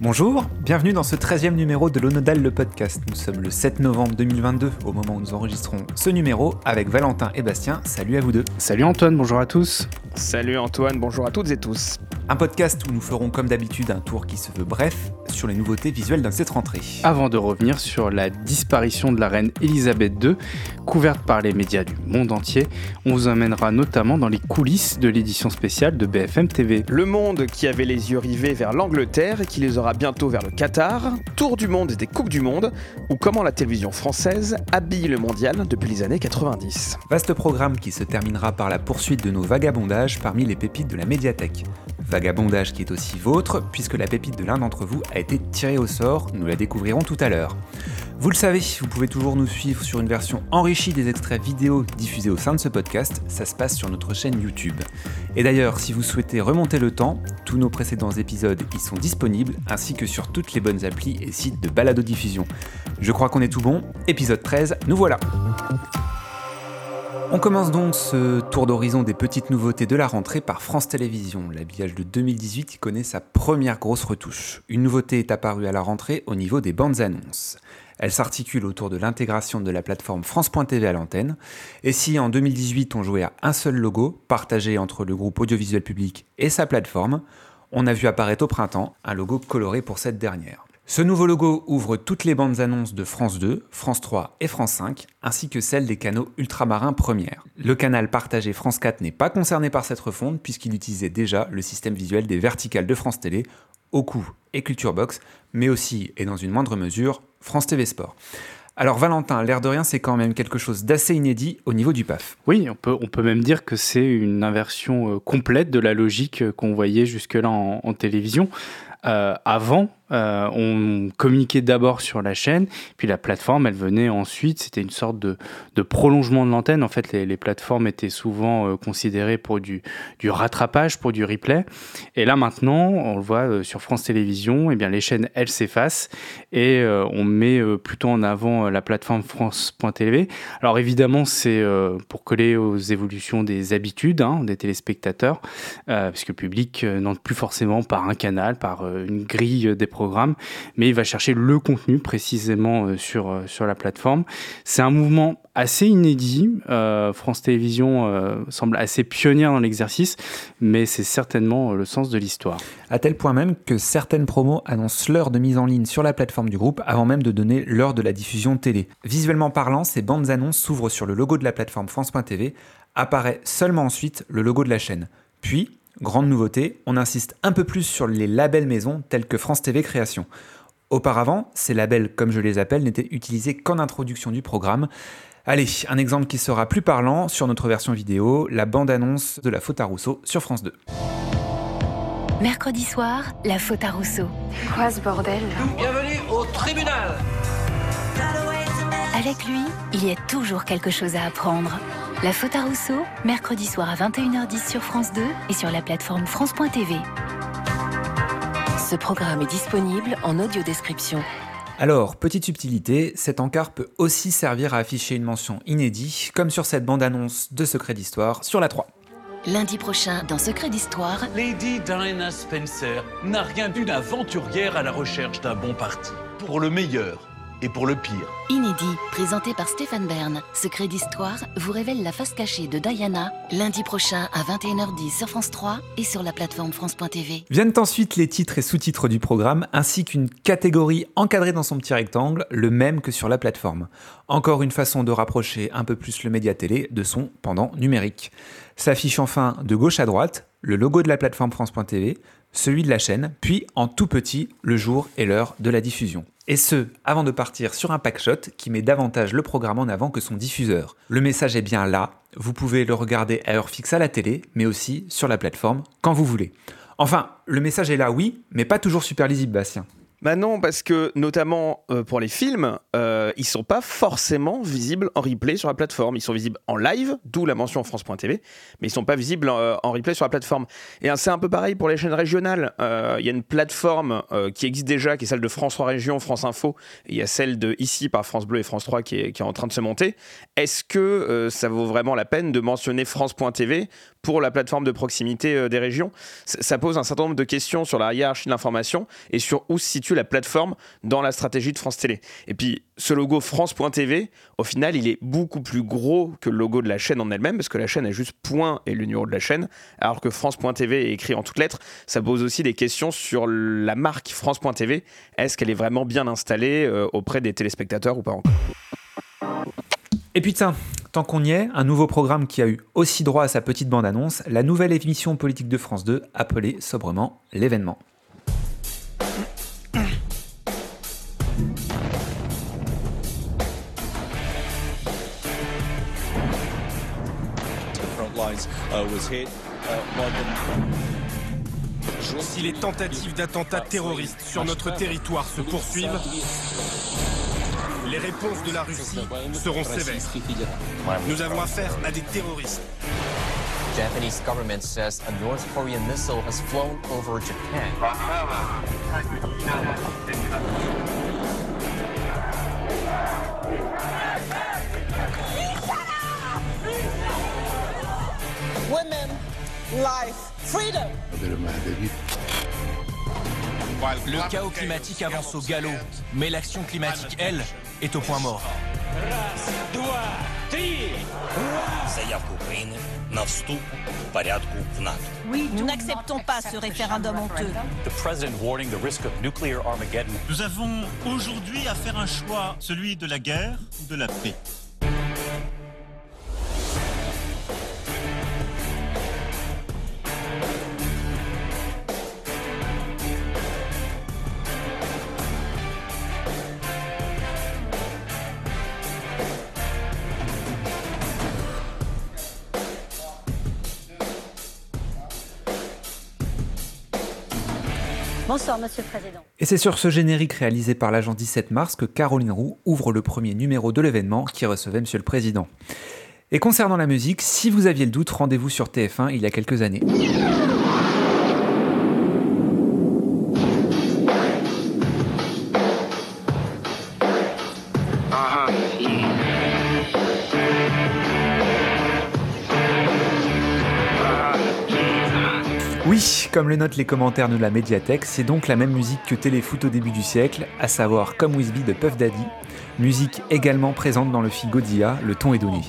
Bonjour, bienvenue dans ce 13e numéro de l'Onodal le podcast. Nous sommes le 7 novembre 2022 au moment où nous enregistrons ce numéro avec Valentin et Bastien. Salut à vous deux. Salut Antoine, bonjour à tous. Salut Antoine, bonjour à toutes et tous. Un podcast où nous ferons comme d'habitude un tour qui se veut bref sur les nouveautés visuelles de cette rentrée. Avant de revenir sur la disparition de la reine Elisabeth II, couverte par les médias du monde entier, on vous emmènera notamment dans les coulisses de l'édition spéciale de BFM TV. Le monde qui avait les yeux rivés vers l'Angleterre et qui les aura bientôt vers le Qatar, tour du monde et des coupes du monde, ou comment la télévision française habille le mondial depuis les années 90. Vaste programme qui se terminera par la poursuite de nos vagabondages parmi les pépites de la médiathèque. Qui est aussi vôtre, puisque la pépite de l'un d'entre vous a été tirée au sort, nous la découvrirons tout à l'heure. Vous le savez, vous pouvez toujours nous suivre sur une version enrichie des extraits vidéo diffusés au sein de ce podcast, ça se passe sur notre chaîne YouTube. Et d'ailleurs, si vous souhaitez remonter le temps, tous nos précédents épisodes y sont disponibles, ainsi que sur toutes les bonnes applis et sites de balado-diffusion. Je crois qu'on est tout bon, épisode 13, nous voilà on commence donc ce tour d'horizon des petites nouveautés de la rentrée par France Télévisions. L'habillage de 2018 y connaît sa première grosse retouche. Une nouveauté est apparue à la rentrée au niveau des bandes annonces. Elle s'articule autour de l'intégration de la plateforme France.tv à l'antenne. Et si en 2018 on jouait à un seul logo, partagé entre le groupe audiovisuel public et sa plateforme, on a vu apparaître au printemps un logo coloré pour cette dernière. Ce nouveau logo ouvre toutes les bandes annonces de France 2, France 3 et France 5, ainsi que celles des canaux ultramarins première. Le canal partagé France 4 n'est pas concerné par cette refonte puisqu'il utilisait déjà le système visuel des verticales de France Télé, Oku et Culture Box, mais aussi, et dans une moindre mesure, France TV Sport. Alors Valentin, l'air de rien, c'est quand même quelque chose d'assez inédit au niveau du PAF. Oui, on peut, même dire que c'est une inversion euh, complète de la logique euh, qu'on voyait jusque-là en télévision. Euh, avant, euh, on communiquait d'abord sur la chaîne, puis la plateforme, elle venait ensuite. C'était une sorte de, prolongement de l'antenne. En fait, les, plateformes étaient souvent euh, considérées pour du, rattrapage, pour du replay. Et là, maintenant, on le voit sur France Télévisions, eh bien, les chaînes, elles s'effacent et on met plutôt en avant la plateforme France.tv. Alors, évidemment, c'est pour coller aux évolutions des habitudes hein, des téléspectateurs, puisque le public n'entre plus forcément par un canal, par une grille des programme, mais il va chercher le contenu précisément euh, sur, euh, sur la plateforme. C'est un mouvement assez inédit. Euh, France Télévisions euh, semble assez pionnière dans l'exercice, mais c'est certainement le sens de l'histoire. À tel point même que certaines promos annoncent l'heure de mise en ligne sur la plateforme du groupe avant même de donner l'heure de la diffusion télé. Visuellement parlant, ces bandes annonces s'ouvrent sur le logo de la plateforme France.tv, apparaît seulement ensuite le logo de la chaîne. Puis, Grande nouveauté, on insiste un peu plus sur les labels maison tels que France TV Création. Auparavant, ces labels, comme je les appelle, n'étaient utilisés qu'en introduction du programme. Allez, un exemple qui sera plus parlant sur notre version vidéo, la bande-annonce de La Faute à Rousseau sur France 2. Mercredi soir, La Faute à Rousseau. Quoi ce bordel? Bienvenue au tribunal Avec lui, il y a toujours quelque chose à apprendre. La faute à Rousseau, mercredi soir à 21h10 sur France 2 et sur la plateforme France.tv. Ce programme est disponible en audio description. Alors, petite subtilité, cet encart peut aussi servir à afficher une mention inédite, comme sur cette bande-annonce de Secret d'Histoire sur la 3. Lundi prochain, dans Secret d'Histoire, Lady Diana Spencer n'a rien d'une aventurière à la recherche d'un bon parti. Pour le meilleur et pour le pire. Inédit, présenté par Stéphane Bern, Secret d'Histoire vous révèle la face cachée de Diana, lundi prochain à 21h10 sur France 3 et sur la plateforme France.tv. Viennent ensuite les titres et sous-titres du programme, ainsi qu'une catégorie encadrée dans son petit rectangle, le même que sur la plateforme. Encore une façon de rapprocher un peu plus le média télé de son pendant numérique. S'affiche enfin de gauche à droite le logo de la plateforme France.tv, celui de la chaîne, puis en tout petit le jour et l'heure de la diffusion. Et ce, avant de partir sur un packshot qui met davantage le programme en avant que son diffuseur. Le message est bien là, vous pouvez le regarder à heure fixe à la télé, mais aussi sur la plateforme quand vous voulez. Enfin, le message est là oui, mais pas toujours super lisible Bastien. Bah non, parce que notamment euh, pour les films, euh, ils sont pas forcément visibles en replay sur la plateforme. Ils sont visibles en live, d'où la mention France.tv, mais ils sont pas visibles en, en replay sur la plateforme. Et hein, c'est un peu pareil pour les chaînes régionales. Euh, Il y a une plateforme euh, qui existe déjà, qui est celle de France 3 Région, France Info. Il y a celle de ici par France Bleu et France 3 qui est, en train de se monter. Est-ce que euh, ça vaut vraiment la peine de mentionner France.tv pour la plateforme de proximité des régions. Ça pose un certain nombre de questions sur la hiérarchie de l'information et sur où se situe la plateforme dans la stratégie de France Télé. Et puis, ce logo France.tv, au final, il est beaucoup plus gros que le logo de la chaîne en elle-même, parce que la chaîne est juste point et le numéro de la chaîne, alors que France.tv est écrit en toutes lettres. Ça pose aussi des questions sur la marque France.tv. Est-ce qu'elle est vraiment bien installée euh, auprès des téléspectateurs ou pas encore? Et puis tiens, tant qu'on y est, un nouveau programme qui a eu aussi droit à sa petite bande-annonce, la nouvelle émission politique de France 2, appelée sobrement l'événement. Uh, uh, si les tentatives d'attentats terroristes sur notre territoire se poursuivent, les réponses de la Russie seront sévères. Nous avons affaire à des terroristes. Japanese government says a North Korean missile has flown over Japan. Women, life, freedom. Le chaos climatique avance au galop, mais l'action climatique, elle, est au point mort. Oui, nous n'acceptons pas ce référendum honteux. Nous avons aujourd'hui à faire un choix, celui de la guerre ou de la paix. Et c'est sur ce générique réalisé par l'agent 17 mars que Caroline Roux ouvre le premier numéro de l'événement qui recevait Monsieur le Président. Et concernant la musique, si vous aviez le doute, rendez-vous sur TF1 il y a quelques années. Comme le notent les commentaires de la médiathèque, c'est donc la même musique que Téléfoot au début du siècle, à savoir Comme Wisby de Puff Daddy, musique également présente dans le film Godzilla, le ton est donné.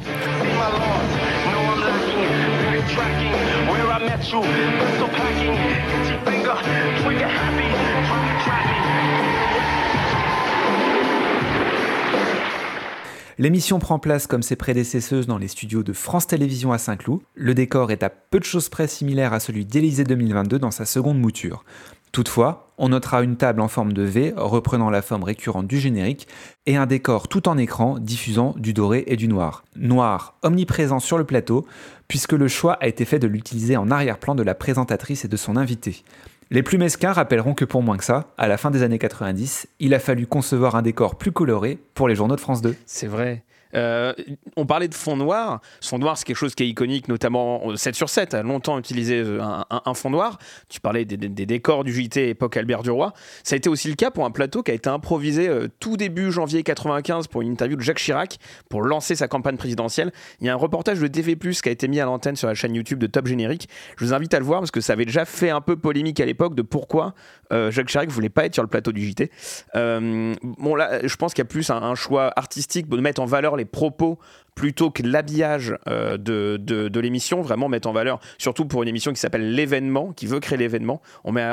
L'émission prend place comme ses prédécesseuses dans les studios de France Télévisions à Saint-Cloud. Le décor est à peu de choses près similaire à celui d'Élysée 2022 dans sa seconde mouture. Toutefois, on notera une table en forme de V reprenant la forme récurrente du générique et un décor tout en écran diffusant du doré et du noir. Noir omniprésent sur le plateau puisque le choix a été fait de l'utiliser en arrière-plan de la présentatrice et de son invité. Les plus mesquins rappelleront que pour moins que ça, à la fin des années 90, il a fallu concevoir un décor plus coloré pour les journaux de France 2. C'est vrai. Euh, on parlait de fond noir. Fond noir, c'est quelque chose qui est iconique, notamment 7 sur 7 a longtemps utilisé euh, un, fond noir. Tu parlais des, décors du JT époque Albert Duroy. Ça a été aussi le cas pour un plateau qui a été improvisé euh, tout début janvier 95 pour une interview de Jacques Chirac pour lancer sa campagne présidentielle. Il y a un reportage de TV+, qui a été mis à l'antenne sur la chaîne YouTube de Top Générique. Je vous invite à le voir parce que ça avait déjà fait un peu polémique à l'époque de pourquoi Jacques Chirac voulait pas être sur le plateau du JT. bon là, je pense qu'il y a plus un, un choix artistique de mettre en valeur les propos plutôt que l'habillage euh, de, de, l'émission, vraiment mettre en valeur, surtout pour une émission qui s'appelle l'événement, qui veut créer l'événement, on met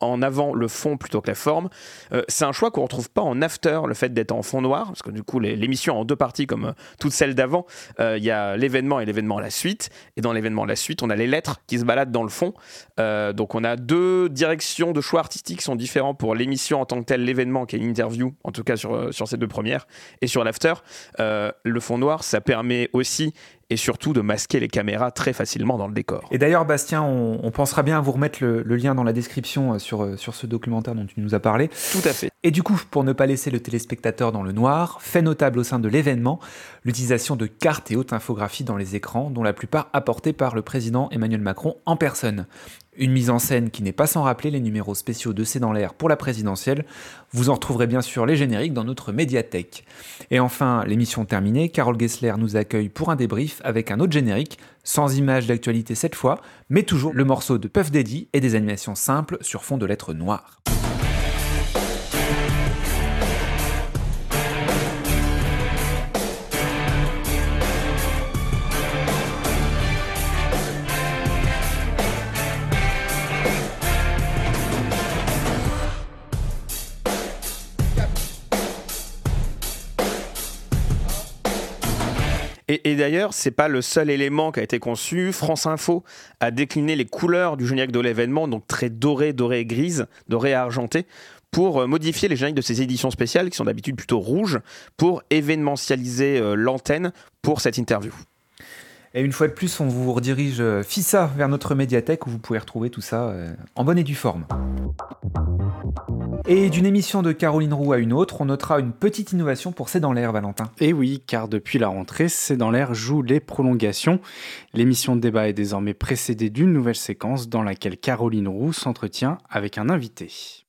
en, avant le fond plutôt que la forme. Euh, c'est un choix qu'on ne retrouve pas en after, le fait d'être en fond noir, parce que du coup l'émission en deux parties comme euh, toutes celles d'avant, il y a l'événement et l'événement à la suite, et dans l'événement à la suite, on a les lettres qui se baladent dans le fond. donc on a deux directions de choix artistiques qui sont différents pour l'émission en tant que telle, l'événement qui est une interview, en tout cas sur, sur ces deux premières, et sur l'after. le fond noir, ça permet aussi et surtout de masquer les caméras très facilement dans le décor. Et d'ailleurs, Bastien, on, pensera bien à vous remettre le, lien dans la description euh, sur, euh, sur ce documentaire dont tu nous as parlé. Tout à fait. Et du coup, pour ne pas laisser le téléspectateur dans le noir, fait notable au sein de l'événement l'utilisation de cartes et hautes infographies dans les écrans, dont la plupart apportées par le président Emmanuel Macron en personne. Une mise en scène qui n'est pas sans rappeler les numéros spéciaux de C'est dans l'air pour la présidentielle. Vous en retrouverez bien sûr les génériques dans notre médiathèque. Et enfin, l'émission terminée, Carole Gessler nous accueille pour un débrief avec un autre générique, sans image d'actualité cette fois, mais toujours le morceau de Puff Daddy et des animations simples sur fond de lettres noires. Et, d'ailleurs, c'est pas le seul élément qui a été conçu. France Info a décliné les couleurs du générique de l'événement, donc très doré, doré et grise, doré et argenté, pour euh, modifier les génériques de ces éditions spéciales, qui sont d'habitude plutôt rouges, pour événementialiser euh, l'antenne pour cette interview. Et une fois de plus, on vous redirige euh, FISA vers notre médiathèque où vous pouvez retrouver tout ça en bonne et due forme. Et d'une émission de Caroline Roux à une autre, on notera une petite innovation pour C'est dans l'air, Valentin. Et oui, car depuis la rentrée, C'est dans l'air joue les prolongations. L'émission de débat est désormais précédée d'une nouvelle séquence dans laquelle Caroline Roux s'entretient avec un invité.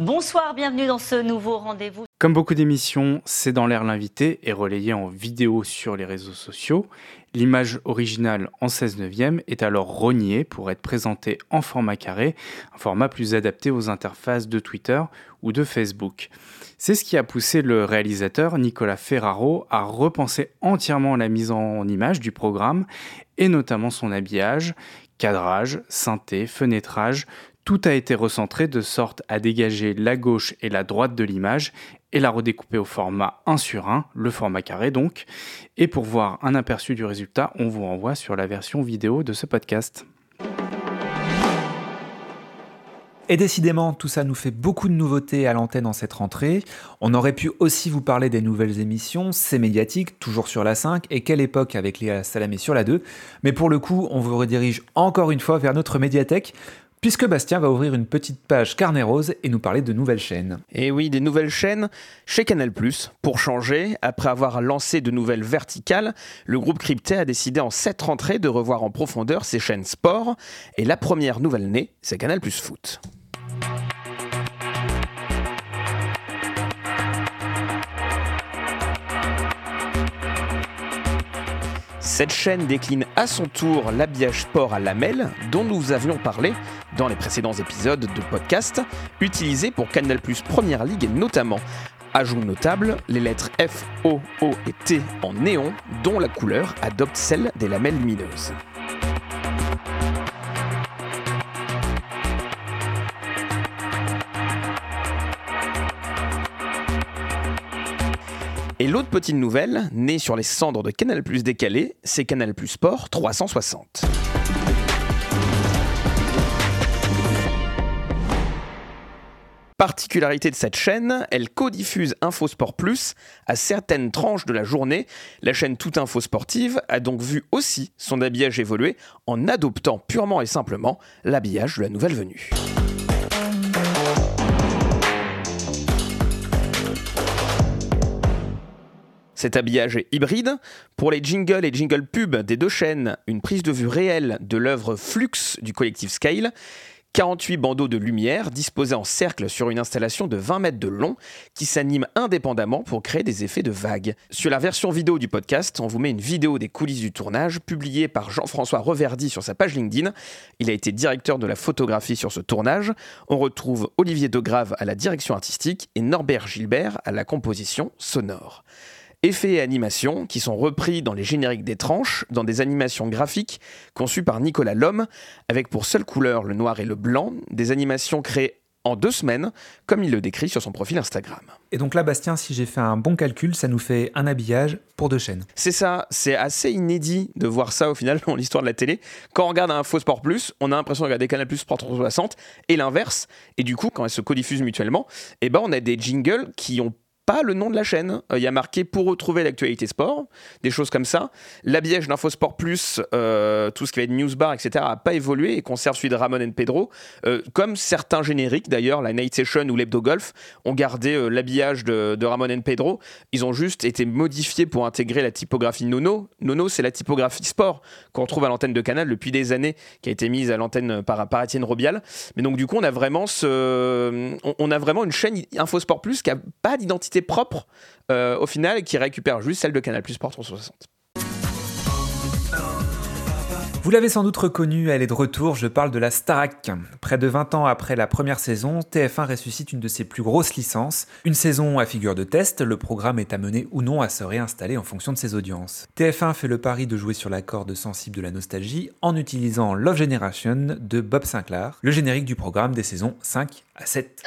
Bonsoir, bienvenue dans ce nouveau rendez-vous. Comme beaucoup d'émissions, C'est dans l'air l'invité est relayé en vidéo sur les réseaux sociaux. L'image originale en 16 neuvième est alors rognée pour être présentée en format carré, un format plus adapté aux interfaces de Twitter ou de Facebook. C'est ce qui a poussé le réalisateur Nicolas Ferraro à repenser entièrement la mise en image du programme et notamment son habillage, cadrage, synthé, fenêtrage, tout a été recentré de sorte à dégager la gauche et la droite de l'image et la redécouper au format 1 sur 1, le format carré donc. Et pour voir un aperçu du résultat, on vous renvoie sur la version vidéo de ce podcast. Et décidément, tout ça nous fait beaucoup de nouveautés à l'antenne en cette rentrée. On aurait pu aussi vous parler des nouvelles émissions, c'est médiatique, toujours sur la 5, et quelle époque avec Léa Salamé sur la 2. Mais pour le coup, on vous redirige encore une fois vers notre médiathèque puisque Bastien va ouvrir une petite page carnet rose et nous parler de nouvelles chaînes. Et oui, des nouvelles chaînes chez Canal+. Pour changer, après avoir lancé de nouvelles verticales, le groupe Crypté a décidé en cette rentrée de revoir en profondeur ses chaînes sport. Et la première nouvelle née, c'est Canal+ Foot. Cette chaîne décline à son tour l'habillage sport à lamelles dont nous avions parlé dans les précédents épisodes de podcast, utilisé pour Canal Plus Première Ligue notamment. Ajout notable, les lettres F, O, O et T en néon, dont la couleur adopte celle des lamelles lumineuses. L'autre petite nouvelle, née sur les cendres de Canal Plus décalé, c'est Canal Plus Sport 360. Particularité de cette chaîne, elle codiffuse Infosport Plus à certaines tranches de la journée. La chaîne Toute Info Sportive a donc vu aussi son habillage évoluer en adoptant purement et simplement l'habillage de la nouvelle venue. Cet habillage est hybride. Pour les jingles et jingles pub des deux chaînes, une prise de vue réelle de l'œuvre Flux du collectif Scale. 48 bandeaux de lumière disposés en cercle sur une installation de 20 mètres de long qui s'anime indépendamment pour créer des effets de vagues. Sur la version vidéo du podcast, on vous met une vidéo des coulisses du tournage publiée par Jean-François Reverdy sur sa page LinkedIn. Il a été directeur de la photographie sur ce tournage. On retrouve Olivier Degrave à la direction artistique et Norbert Gilbert à la composition sonore effets et animations qui sont repris dans les génériques des tranches, dans des animations graphiques conçues par Nicolas Lhomme, avec pour seule couleur le noir et le blanc, des animations créées en deux semaines, comme il le décrit sur son profil Instagram. Et donc là, Bastien, si j'ai fait un bon calcul, ça nous fait un habillage pour deux chaînes. C'est ça, c'est assez inédit de voir ça au final dans l'histoire de la télé. Quand on regarde un faux Sport Plus, on a l'impression de regarder Canal Plus Sport 360 et l'inverse. Et du coup, quand elles se codiffusent mutuellement, eh ben on a des jingles qui ont pas le nom de la chaîne. Il y a marqué pour retrouver l'actualité sport, des choses comme ça. L'habillage d'Infosport Plus, tout ce qui va être newsbar, etc., n'a pas évolué et conserve celui de Ramon and Pedro. comme certains génériques d'ailleurs, la Night Session ou l'Hebdo Golf, ont gardé l'habillage de, Ramon and Pedro. Ils ont juste été modifiés pour intégrer la typographie Nono. Nono, c'est la typographie sport qu'on retrouve à l'antenne de Canal depuis des années, qui a été mise à l'antenne par, par Robial. Mais donc, du coup, on a vraiment, ce, on, a vraiment une chaîne Infosport Plus qui n'a pas d'identité propre euh, au final qui récupère juste celle de Canal Plus Sport 360. Vous l'avez sans doute reconnu, elle est de retour, je parle de la Starac. Près de 20 ans après la première saison, TF1 ressuscite une de ses plus grosses licences. Une saison à figure de test, le programme est amené ou non à se réinstaller en fonction de ses audiences. TF1 fait le pari de jouer sur la corde sensible de la nostalgie en utilisant Love Generation de Bob Sinclair, le générique du programme des saisons 5 à 7.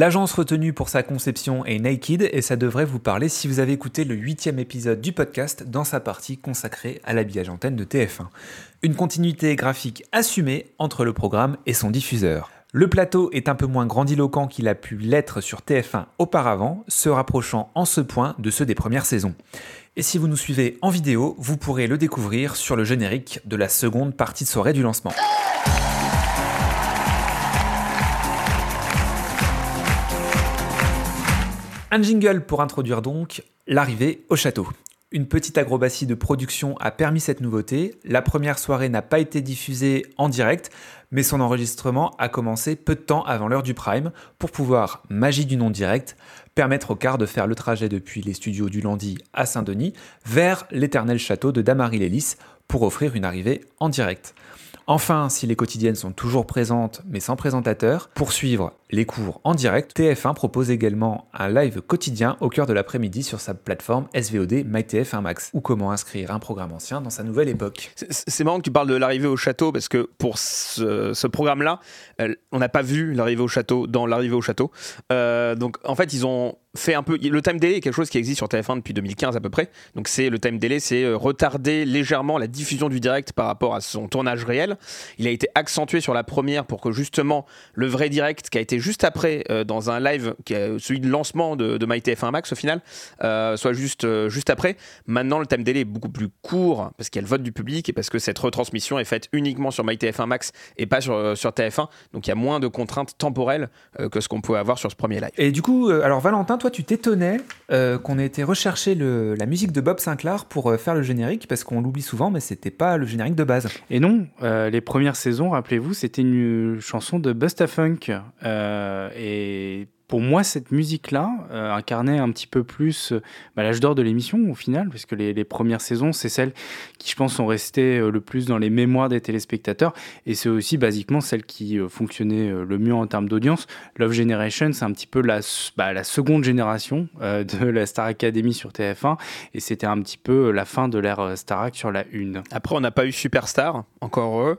L'agence retenue pour sa conception est Naked et ça devrait vous parler si vous avez écouté le huitième épisode du podcast dans sa partie consacrée à l'habillage antenne de TF1. Une continuité graphique assumée entre le programme et son diffuseur. Le plateau est un peu moins grandiloquent qu'il a pu l'être sur TF1 auparavant, se rapprochant en ce point de ceux des premières saisons. Et si vous nous suivez en vidéo, vous pourrez le découvrir sur le générique de la seconde partie de soirée du lancement. Un jingle pour introduire donc l'arrivée au château. Une petite acrobatie de production a permis cette nouveauté. La première soirée n'a pas été diffusée en direct, mais son enregistrement a commencé peu de temps avant l'heure du prime pour pouvoir, magie du non direct, permettre au car de faire le trajet depuis les studios du Landy à Saint-Denis vers l'éternel château de Damary-Lélis pour offrir une arrivée en direct. Enfin, si les quotidiennes sont toujours présentes mais sans présentateur, pour suivre les cours en direct, TF1 propose également un live quotidien au cœur de l'après-midi sur sa plateforme SVOD MyTF1 Max, ou comment inscrire un programme ancien dans sa nouvelle époque. C'est marrant que tu parles de l'arrivée au château parce que pour ce, programme-là, on n'a pas vu l'arrivée au château dans l'arrivée au château. Euh, donc en fait, ils ont fait un peu. Le time delay est quelque chose qui existe sur TF1 depuis 2015 à peu près. Donc c'est le time delay, c'est euh, retarder légèrement la diffusion du direct par rapport à son tournage réel. Il a été accentué sur la première pour que justement le vrai direct qui a été juste après euh, dans un live qui est celui de lancement de, de MyTF1 Max au final euh, soit juste juste après. Maintenant le time delay est beaucoup plus court parce qu'il y a le vote du public et parce que cette retransmission est faite uniquement sur MyTF1 Max et pas sur sur TF1. Donc il y a moins de contraintes temporelles que ce qu'on pouvait avoir sur ce premier live. Et du coup alors Valentin toi, tu t'étonnais euh, qu'on ait été rechercher la musique de Bob Sinclair pour euh, faire le générique, parce qu'on l'oublie souvent, mais c'était pas le générique de base. Et non, euh, les premières saisons, rappelez-vous, c'était une chanson de Busta Funk. et pour moi, cette musique-là euh, incarnait un petit peu plus euh, bah, l'âge d'or de l'émission au final, puisque les, les premières saisons, c'est celles qui, je pense, sont restées euh, le plus dans les mémoires des téléspectateurs, et c'est aussi basiquement celles qui fonctionnaient le mieux en termes d'audience. Love Generation, c'est un petit peu la, bah, seconde génération de la Star Academy sur TF1, et c'était un petit peu la fin de l'ère Starac sur la une. Après, on n'a pas eu Superstar, encore heureux,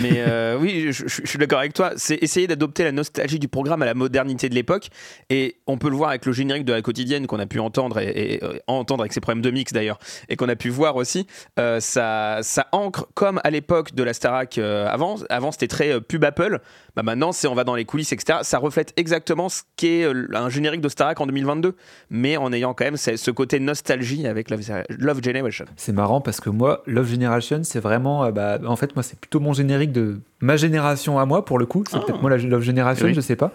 mais oui, je suis d'accord avec toi, c'est essayer d'adopter la nostalgie du programme à la modernité de l'époque, et on peut le voir avec le générique de la quotidienne qu'on a pu entendre et, euh, entendre avec ses problèmes de mix d'ailleurs, et qu'on a pu voir aussi. Euh, ça, ça ancre comme à l'époque de la Starac euh, avant. Avant c'était très pub Apple. Bah maintenant c'est on va dans les coulisses etc. Ça reflète exactement ce qu'est un générique de Starac en 2022, mais en ayant quand même ce côté nostalgie avec Love, Generation. C'est marrant parce que moi Love Generation c'est vraiment, bah, en fait moi c'est plutôt mon générique de ma génération à moi pour le coup. C'est peut-être ah. moi la Love Generation, je sais pas,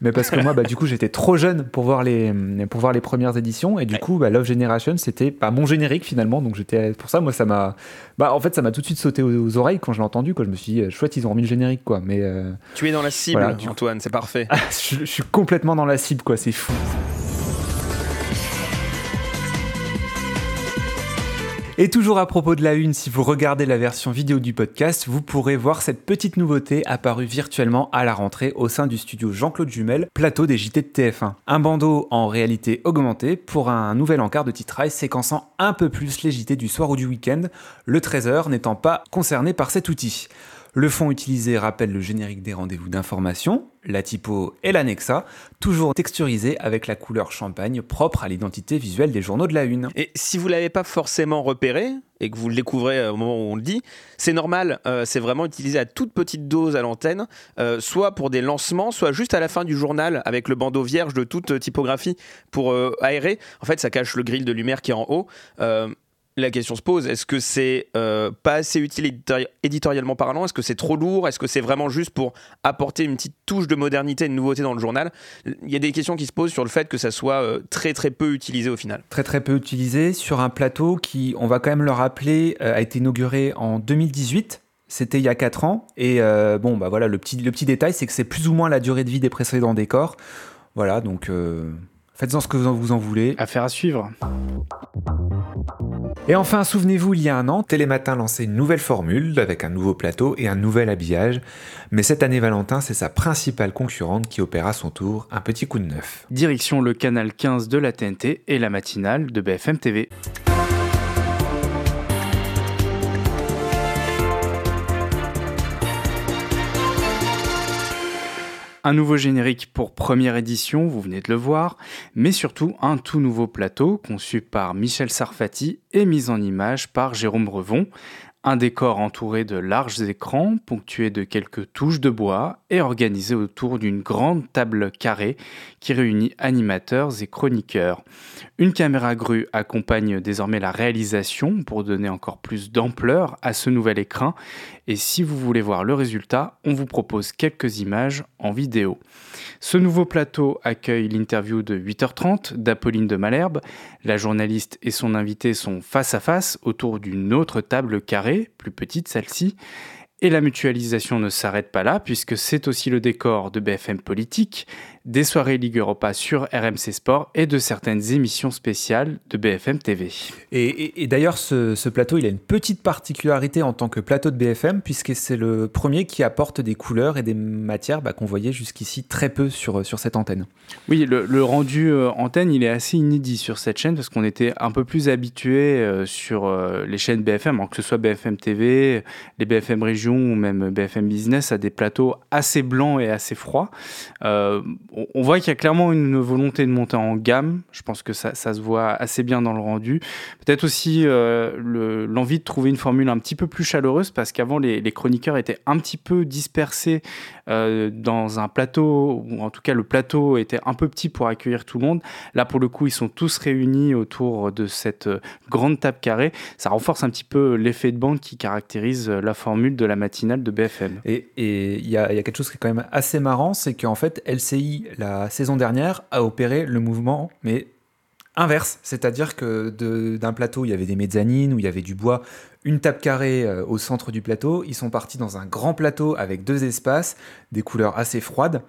mais parce que moi bah du coup j'étais trop jeune pour voir les, pour voir les premières éditions. Et du coup, bah, Love Generation, c'était pas mon générique finalement. Donc j'étais pour ça, moi, ça m'a. Bah, en fait, ça m'a tout de suite sauté aux, oreilles quand je l'ai entendu. Quoi. Je me suis dit, chouette, ils ont remis le générique. Quoi. Mais, euh, Tu es dans la cible, Antoine, c'est parfait. je, je suis complètement dans la cible, quoi. C'est fou. Et toujours à propos de la une, si vous regardez la version vidéo du podcast, vous pourrez voir cette petite nouveauté apparue virtuellement à la rentrée au sein du studio Jean-Claude Jumel, plateau des JT de TF1. Un bandeau en réalité augmentée pour un nouvel encart de titrail séquençant un peu plus les JT du soir ou du week-end, le 13h n'étant pas concerné par cet outil. Le fond utilisé rappelle le générique des rendez-vous d'information, la typo et l'annexa, toujours texturisé avec la couleur champagne propre à l'identité visuelle des journaux de la une. Et si vous l'avez pas forcément repéré et que vous le découvrez euh, au moment où on le dit, c'est normal, euh, c'est vraiment utilisé à toute petite dose à l'antenne, euh, soit pour des lancements, soit juste à la fin du journal avec le bandeau vierge de toute typographie pour aérer. En fait, ça cache le grill de lumière qui est en haut la question se pose est-ce que c'est euh, pas assez utile éditorialement parlant? Est-ce que c'est trop lourd? Est-ce que c'est vraiment juste pour apporter une petite touche de modernité, de nouveauté dans le journal? Il y a des questions qui se posent sur le fait que ça soit euh, très très peu utilisé au final. Très très peu utilisé sur un plateau qui, on va quand même le rappeler, euh, a été inauguré en 2018. C'était il y a 4 ans. Et bon, bah voilà, le petit, le petit détail, c'est que c'est plus ou moins la durée de vie des précédents décors. Voilà, donc faites-en ce que vous en voulez. Affaire à suivre. Et enfin, souvenez-vous, il y a un an, Télématin lançait une nouvelle formule avec un nouveau plateau et un nouvel habillage. Mais cette année, Valentin, c'est sa principale concurrente qui opère à son tour un petit coup de neuf. Direction le canal 15 de la TNT et la matinale de BFM TV. Un nouveau générique pour première édition, vous venez de le voir, mais surtout un tout nouveau plateau conçu par Michel Sarfati et mis en image par Jérôme Revon. Un décor entouré de larges écrans, ponctué de quelques touches de bois et organisé autour d'une grande table carrée qui réunit animateurs et chroniqueurs. Une caméra grue accompagne désormais la réalisation pour donner encore plus d'ampleur à ce nouvel écran. Et si vous voulez voir le résultat, on vous propose quelques images en vidéo. Ce nouveau plateau accueille l'interview de 8h30 d'Apolline de Malherbe. La journaliste et son invité sont face à face autour d'une autre table carrée, plus petite celle-ci. Et la mutualisation ne s'arrête pas là, puisque c'est aussi le décor de BFM Politique, des soirées Ligue Europa sur RMC Sport et de certaines émissions spéciales de BFM TV. Et, d'ailleurs, ce, plateau, il a une petite particularité en tant que plateau de BFM, puisque c'est le premier qui apporte des couleurs et des matières bah, qu'on voyait jusqu'ici très peu sur, sur cette antenne. Oui, le, rendu euh, antenne, il est assez inédit sur cette chaîne, parce qu'on était un peu plus habitué euh, sur euh, les chaînes BFM, que ce soit BFM TV, les BFM Région ou même BFM Business, à des plateaux assez blancs et assez froids on voit qu'il y a clairement une volonté de monter en gamme. Je pense que ça, se voit assez bien dans le rendu. Peut-être aussi euh, l'envie de trouver une formule un petit peu plus chaleureuse parce qu'avant les, chroniqueurs étaient un petit peu dispersés euh, dans un plateau, ou en tout cas le plateau était un peu petit pour accueillir tout le monde. Là pour le coup ils sont tous réunis autour de cette euh, grande table carrée. Ça renforce un petit peu l'effet de bande qui caractérise la formule de la matinale de BFM. Et il y, a quelque chose qui est quand même assez marrant, c'est qu'en fait LCI la saison dernière, a opéré le mouvement, mais inverse. C'est-à-dire que d'un plateau, il y avait des mezzanines, où il y avait du bois, une table carrée euh, au centre du plateau. Ils sont partis dans un grand plateau avec deux espaces, des couleurs assez froides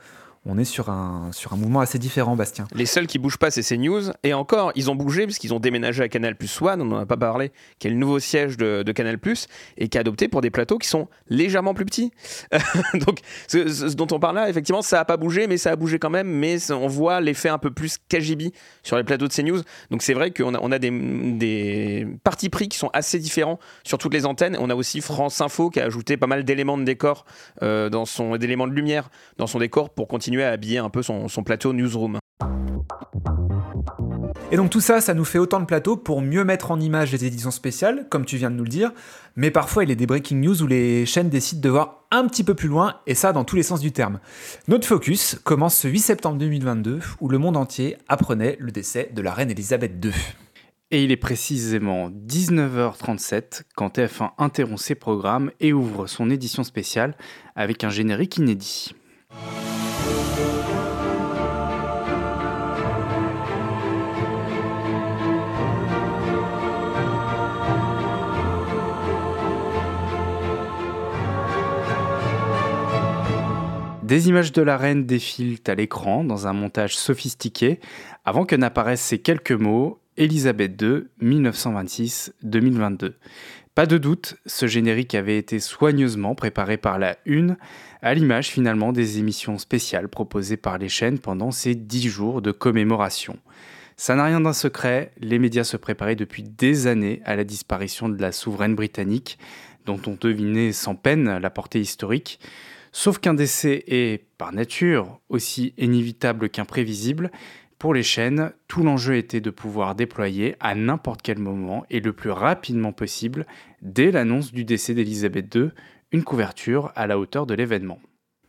on est sur un, sur un mouvement assez différent, Bastien. Les seuls qui bougent pas, c'est CNews. Et encore, ils ont bougé parce qu'ils ont déménagé à Canal Plus One, on n'en a pas parlé, qui est le nouveau siège de, Canal Plus, et qui a adopté pour des plateaux qui sont légèrement plus petits. Donc, ce, dont on parle là, effectivement, ça n'a pas bougé, mais ça a bougé quand même. Mais on voit l'effet un peu plus KGB sur les plateaux de CNews. Donc, c'est vrai qu'on a, on a des, des partis pris qui sont assez différents sur toutes les antennes. On a aussi France Info qui a ajouté pas mal d'éléments de décor, euh, d'éléments de lumière dans son décor pour continuer à habiller un peu son, plateau newsroom. Et donc tout ça, ça nous fait autant de plateaux pour mieux mettre en image les éditions spéciales, comme tu viens de nous le dire, mais parfois il y a des breaking news où les chaînes décident de voir un petit peu plus loin, et ça dans tous les sens du terme. Notre focus commence ce 8 septembre 2022, où le monde entier apprenait le décès de la reine Elisabeth II. Et il est précisément 19h37 quand TF1 interrompt ses programmes et ouvre son édition spéciale avec un générique inédit. Des images de la reine défilent à l'écran dans un montage sophistiqué avant que n'apparaissent ces quelques mots Elisabeth II 1926-2022. Pas de doute, ce générique avait été soigneusement préparé par la Une, à l'image finalement des émissions spéciales proposées par les chaînes pendant ces dix jours de commémoration. Ça n'a rien d'un secret, les médias se préparaient depuis des années à la disparition de la souveraine britannique, dont on devinait sans peine la portée historique. Sauf qu'un décès est, par nature, aussi inévitable qu'imprévisible, pour les chaînes, tout l'enjeu était de pouvoir déployer à n'importe quel moment et le plus rapidement possible, dès l'annonce du décès d'Elisabeth II, une couverture à la hauteur de l'événement.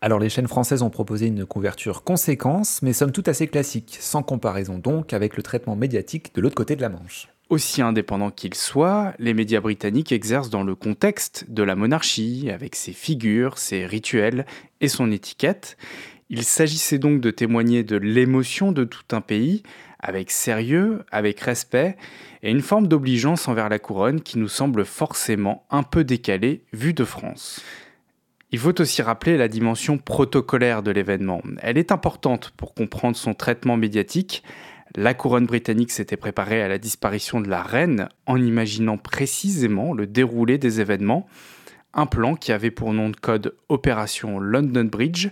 Alors les chaînes françaises ont proposé une couverture conséquence, mais somme toute assez classique, sans comparaison donc avec le traitement médiatique de l'autre côté de la Manche. Aussi indépendants qu'ils soient, les médias britanniques exercent dans le contexte de la monarchie, avec ses figures, ses rituels et son étiquette, il s'agissait donc de témoigner de l'émotion de tout un pays, avec sérieux, avec respect, et une forme d'obligeance envers la couronne qui nous semble forcément un peu décalée vue de France. Il faut aussi rappeler la dimension protocolaire de l'événement. Elle est importante pour comprendre son traitement médiatique. La couronne britannique s'était préparée à la disparition de la reine en imaginant précisément le déroulé des événements, un plan qui avait pour nom de code Opération London Bridge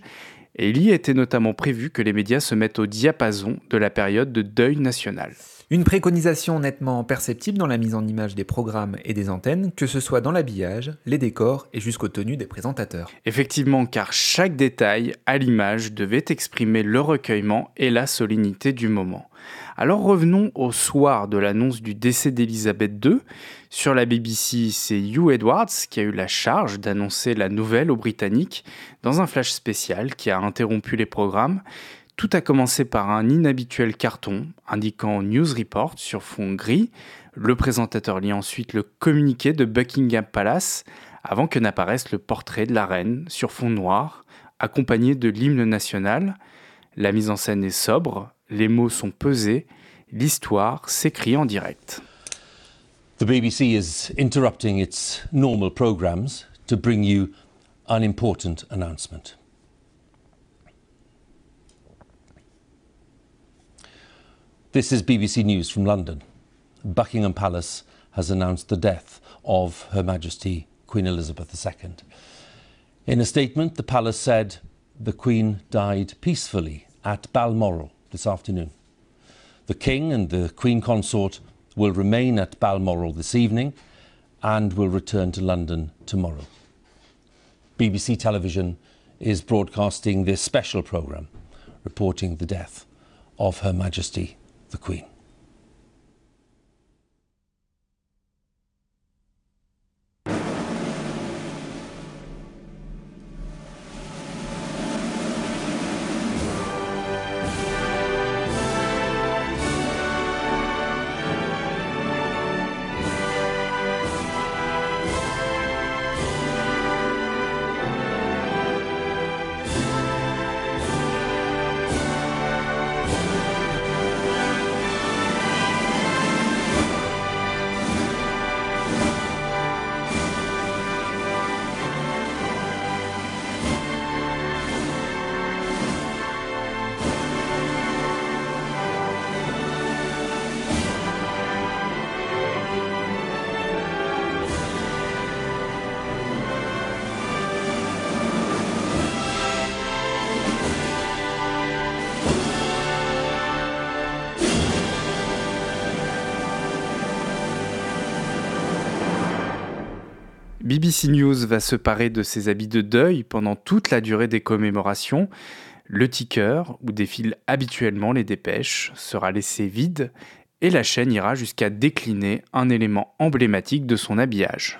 et il y était notamment prévu que les médias se mettent au diapason de la période de deuil national. Une préconisation nettement perceptible dans la mise en image des programmes et des antennes, que ce soit dans l'habillage, les décors et jusqu'aux tenues des présentateurs. Effectivement, car chaque détail à l'image devait exprimer le recueillement et la solennité du moment. Alors revenons au soir de l'annonce du décès d'Elisabeth II. Sur la BBC, c'est Hugh Edwards qui a eu la charge d'annoncer la nouvelle aux Britanniques dans un flash spécial qui a interrompu les programmes. Tout a commencé par un inhabituel carton indiquant News Report sur fond gris. Le présentateur lit ensuite le communiqué de Buckingham Palace avant que n'apparaisse le portrait de la reine sur fond noir, accompagné de l'hymne national. La mise en scène est sobre, les mots sont pesés, l'histoire s'écrit en direct. The BBC is interrupting its normal programs to bring you an important announcement. This is BBC News from London. Buckingham Palace has announced the death of Her Majesty Queen Elizabeth II. In a statement, the palace said the Queen died peacefully at Balmoral this afternoon. The King and the Queen Consort will remain at Balmoral this evening and will return to London tomorrow. BBC Television is broadcasting this special programme reporting the death of Her Majesty the Queen. BBC News va se parer de ses habits de deuil pendant toute la durée des commémorations. Le ticker, où défilent habituellement les dépêches, sera laissé vide et la chaîne ira jusqu'à décliner un élément emblématique de son habillage.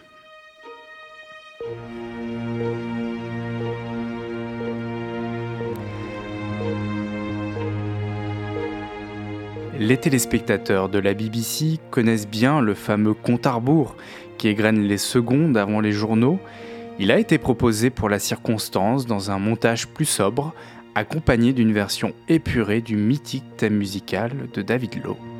Les téléspectateurs de la BBC connaissent bien le fameux compte à rebours qui égrène les secondes avant les journaux. Il a été proposé pour la circonstance dans un montage plus sobre, accompagné d'une version épurée du mythique thème musical de David Lowe.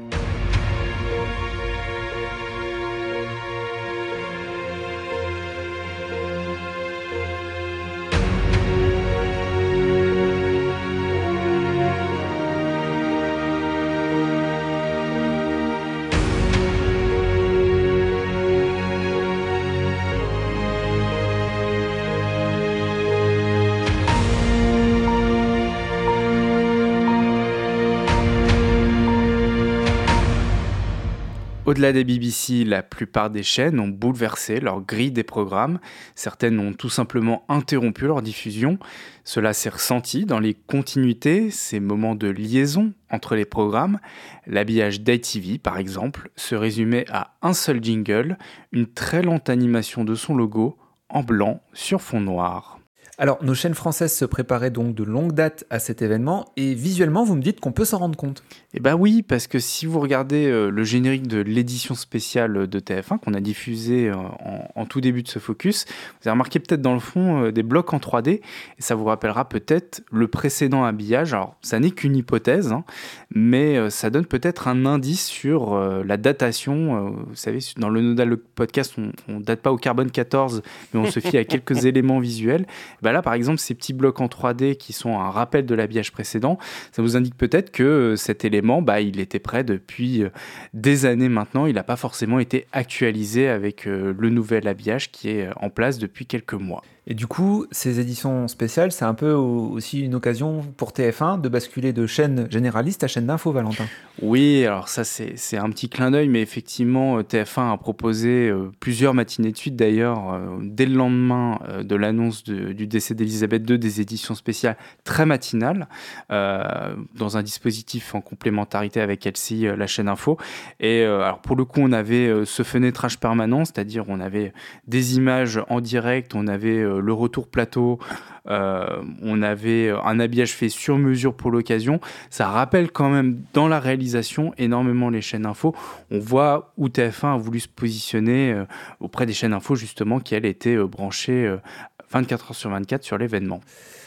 Au-delà des BBC, la plupart des chaînes ont bouleversé leur grille des programmes. Certaines ont tout simplement interrompu leur diffusion. Cela s'est ressenti dans les continuités, ces moments de liaison entre les programmes. L'habillage d'ITV, par exemple, se résumait à un seul jingle, une très lente animation de son logo en blanc sur fond noir. Alors, nos chaînes françaises se préparaient donc de longue date à cet événement, et visuellement, vous me dites qu'on peut s'en rendre compte. Eh bien oui, parce que si vous regardez euh, le générique de l'édition spéciale de TF1 qu'on a diffusé euh, en, tout début de ce focus, vous avez remarqué peut-être dans le fond euh, des blocs en 3D, et ça vous rappellera peut-être le précédent habillage. Alors, ça n'est qu'une hypothèse, hein, mais ça donne peut-être un indice sur la datation. vous savez, dans le Nodal podcast, on ne date pas au carbone 14, mais on se fie à quelques éléments visuels. Bah là, par exemple, ces petits blocs en 3D qui sont un rappel de l'habillage précédent, ça vous indique peut-être que euh, cet élément, bah, il était prêt depuis euh, des années maintenant. Il n'a pas forcément été actualisé avec euh, le nouvel habillage qui est en place depuis quelques mois. Et du coup, ces éditions spéciales, c'est un peu aussi une occasion pour TF1 de basculer de chaîne généraliste à chaîne d'info, Valentin. Oui, alors ça c'est un petit clin d'œil, mais effectivement, TF1 a proposé euh, plusieurs matinées de suite d'ailleurs, euh, dès le lendemain euh, de l'annonce du décès d'Elisabeth II, des éditions spéciales très matinales, dans un dispositif en complémentarité avec LCI, la chaîne info. Et alors pour le coup, on avait ce fenêtrage permanent, c'est-à-dire on avait des images en direct, on avait euh, le retour plateau, euh, on avait un habillage fait sur mesure pour l'occasion. Ça rappelle quand même dans la réalisation énormément les chaînes info. On voit où TF1 a voulu se positionner euh, auprès des chaînes info justement qui elles étaient branchées 24 heures sur 24 sur l'événement.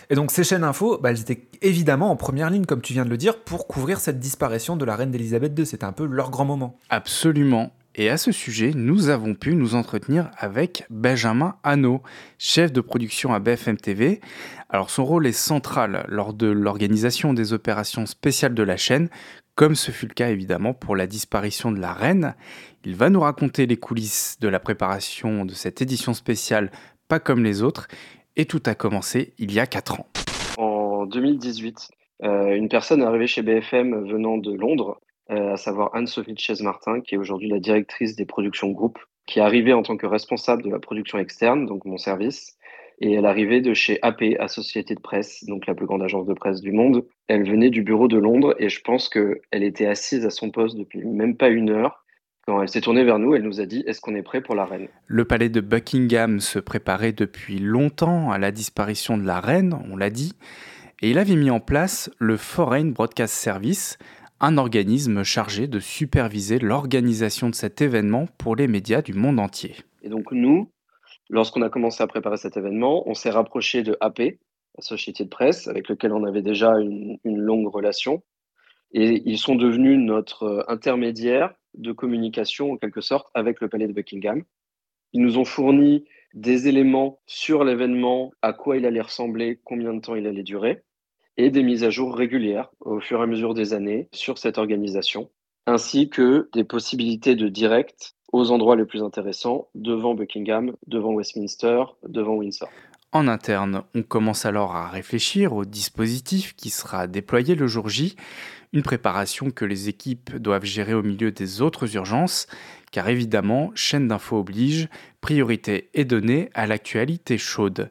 Et donc ces chaînes info, bah, elles étaient évidemment en première ligne, comme tu viens de le dire, pour couvrir cette disparition de la reine d'Elisabeth II. C'était un peu leur grand moment. Absolument. Et à ce sujet, nous avons pu nous entretenir avec Benjamin Hanot, chef de production à BFM TV. Alors son rôle est central lors de l'organisation des opérations spéciales de la chaîne, comme ce fut le cas évidemment pour la disparition de la reine. Il va nous raconter les coulisses de la préparation de cette édition spéciale pas comme les autres, et tout a commencé il y a 4 ans. En 2018, euh, une personne arrivée chez BFM venant de Londres à savoir Anne-Sophie Chaise-Martin, qui est aujourd'hui la directrice des productions groupe, qui est arrivée en tant que responsable de la production externe, donc mon service. Et elle arrivait de chez AP, Associété de Presse, donc la plus grande agence de presse du monde. Elle venait du bureau de Londres et je pense qu'elle était assise à son poste depuis même pas une heure. Quand elle s'est tournée vers nous, elle nous a dit Est-ce qu'on est prêt pour la reine? Le palais de Buckingham se préparait depuis longtemps à la disparition de la reine, on l'a dit, et il avait mis en place le Foreign Broadcast Service, un organisme chargé de superviser l'organisation de cet événement pour les médias du monde entier. Et donc nous, lorsqu'on a commencé à préparer cet événement, on s'est rapproché de AP, la société de presse, avec lequel on avait déjà une, longue relation. Et ils sont devenus notre intermédiaire de communication, en quelque sorte, avec le palais de Buckingham. Ils nous ont fourni des éléments sur l'événement, à quoi il allait ressembler, combien de temps il allait durer et des mises à jour régulières au fur et à mesure des années sur cette organisation, ainsi que des possibilités de direct aux endroits les plus intéressants devant Buckingham, devant Westminster, devant Windsor. En interne, on commence alors à réfléchir au dispositif qui sera déployé le jour J, une préparation que les équipes doivent gérer au milieu des autres urgences, car évidemment, chaîne d'info oblige, priorité est donnée à l'actualité chaude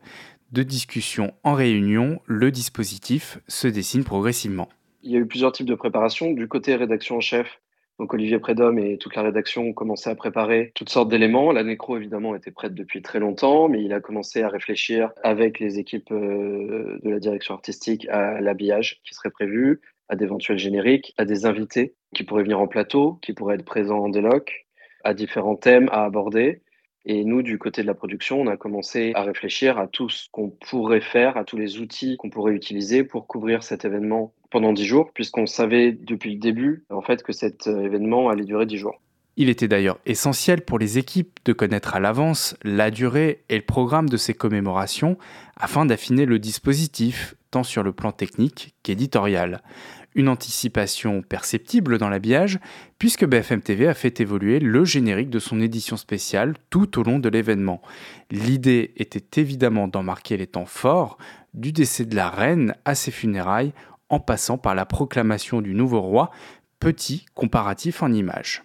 de discussion en réunion, le dispositif se dessine progressivement. Il y a eu plusieurs types de préparation. Du côté rédaction en chef, donc Olivier Prédhomme et toute la rédaction ont commencé à préparer toutes sortes d'éléments. La nécro, évidemment, était prête depuis très longtemps, mais il a commencé à réfléchir avec les équipes euh, de la direction artistique à l'habillage qui serait prévu, à d'éventuels génériques, à des invités qui pourraient venir en plateau, qui pourraient être présents en déloc, à différents thèmes à aborder. Et nous, du côté de la production, on a commencé à réfléchir à tout ce qu'on pourrait faire, à tous les outils qu'on pourrait utiliser pour couvrir cet événement pendant dix jours, puisqu'on savait depuis le début, en fait, que cet euh, événement allait durer dix jours. Il était d'ailleurs essentiel pour les équipes de connaître à l'avance la durée et le programme de ces commémorations afin d'affiner le dispositif, tant sur le plan technique qu'éditorial une anticipation perceptible dans l'habillage, puisque BFM TV a fait évoluer le générique de son édition spéciale tout au long de l'événement. L'idée était évidemment d'en marquer les temps forts, du décès de la reine à ses funérailles, en passant par la proclamation du nouveau roi, petit comparatif en images.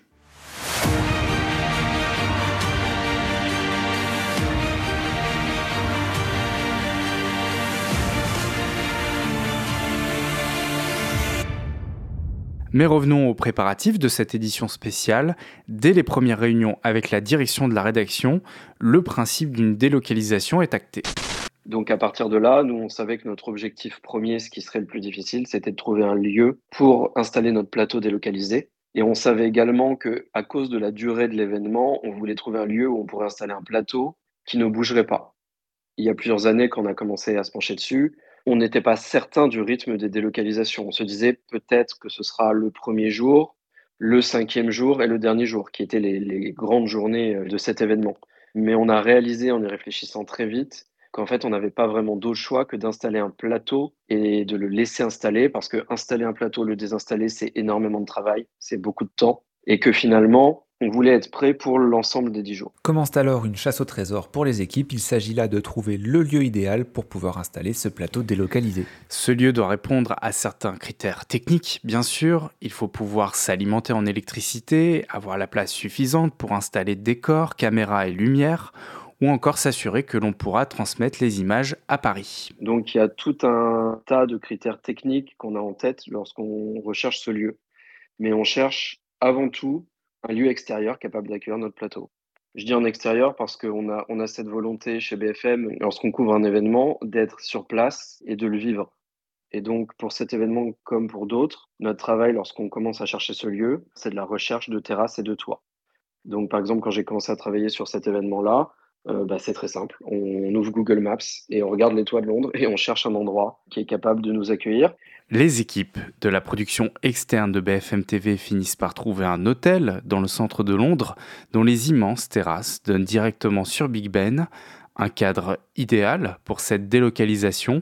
Mais revenons aux préparatifs de cette édition spéciale. Dès les premières réunions avec la direction de la rédaction, le principe d'une délocalisation est acté. Donc à partir de là, nous on savait que notre objectif premier, ce qui serait le plus difficile, c'était de trouver un lieu pour installer notre plateau délocalisé. Et on savait également que à cause de la durée de l'événement, on voulait trouver un lieu où on pourrait installer un plateau qui ne bougerait pas. Il y a plusieurs années qu'on a commencé à se pencher dessus, on n'était pas certain du rythme des délocalisations. On se disait peut-être que ce sera le premier jour, le cinquième jour et le dernier jour, qui étaient les, grandes journées euh, de cet événement. Mais on a réalisé en y réfléchissant très vite qu'en fait, on n'avait pas vraiment d'autre choix que d'installer un plateau et de le laisser installer, parce que installer un plateau, le désinstaller, c'est énormément de travail, c'est beaucoup de temps, et que finalement, on voulait être prêt pour l'ensemble des 10 jours. Commence alors une chasse au trésor pour les équipes. Il s'agit là de trouver le lieu idéal pour pouvoir installer ce plateau délocalisé. Ce lieu doit répondre à certains critères techniques, bien sûr. Il faut pouvoir s'alimenter en électricité, avoir la place suffisante pour installer décors, caméras et lumière ou encore s'assurer que l'on pourra transmettre les images à Paris. Donc il y a tout un tas de critères techniques qu'on a en tête lorsqu'on recherche ce lieu. Mais on cherche avant tout un lieu extérieur capable d'accueillir notre plateau. Je dis en extérieur parce qu'on a, on a cette volonté chez BFM, lorsqu'on couvre un événement, d'être sur place et de le vivre. Et donc, pour cet événement comme pour d'autres, notre travail, lorsqu'on commence à chercher ce lieu, c'est de la recherche de terrasses et de toits. Donc, par exemple, quand j'ai commencé à travailler sur cet événement-là, euh, bah, c'est très simple. On ouvre Google Maps et on regarde les toits de Londres et on cherche un endroit qui est capable de nous accueillir. Les équipes de la production externe de BFM TV finissent par trouver un hôtel dans le centre de Londres dont les immenses terrasses donnent directement sur Big Ben, un cadre idéal pour cette délocalisation.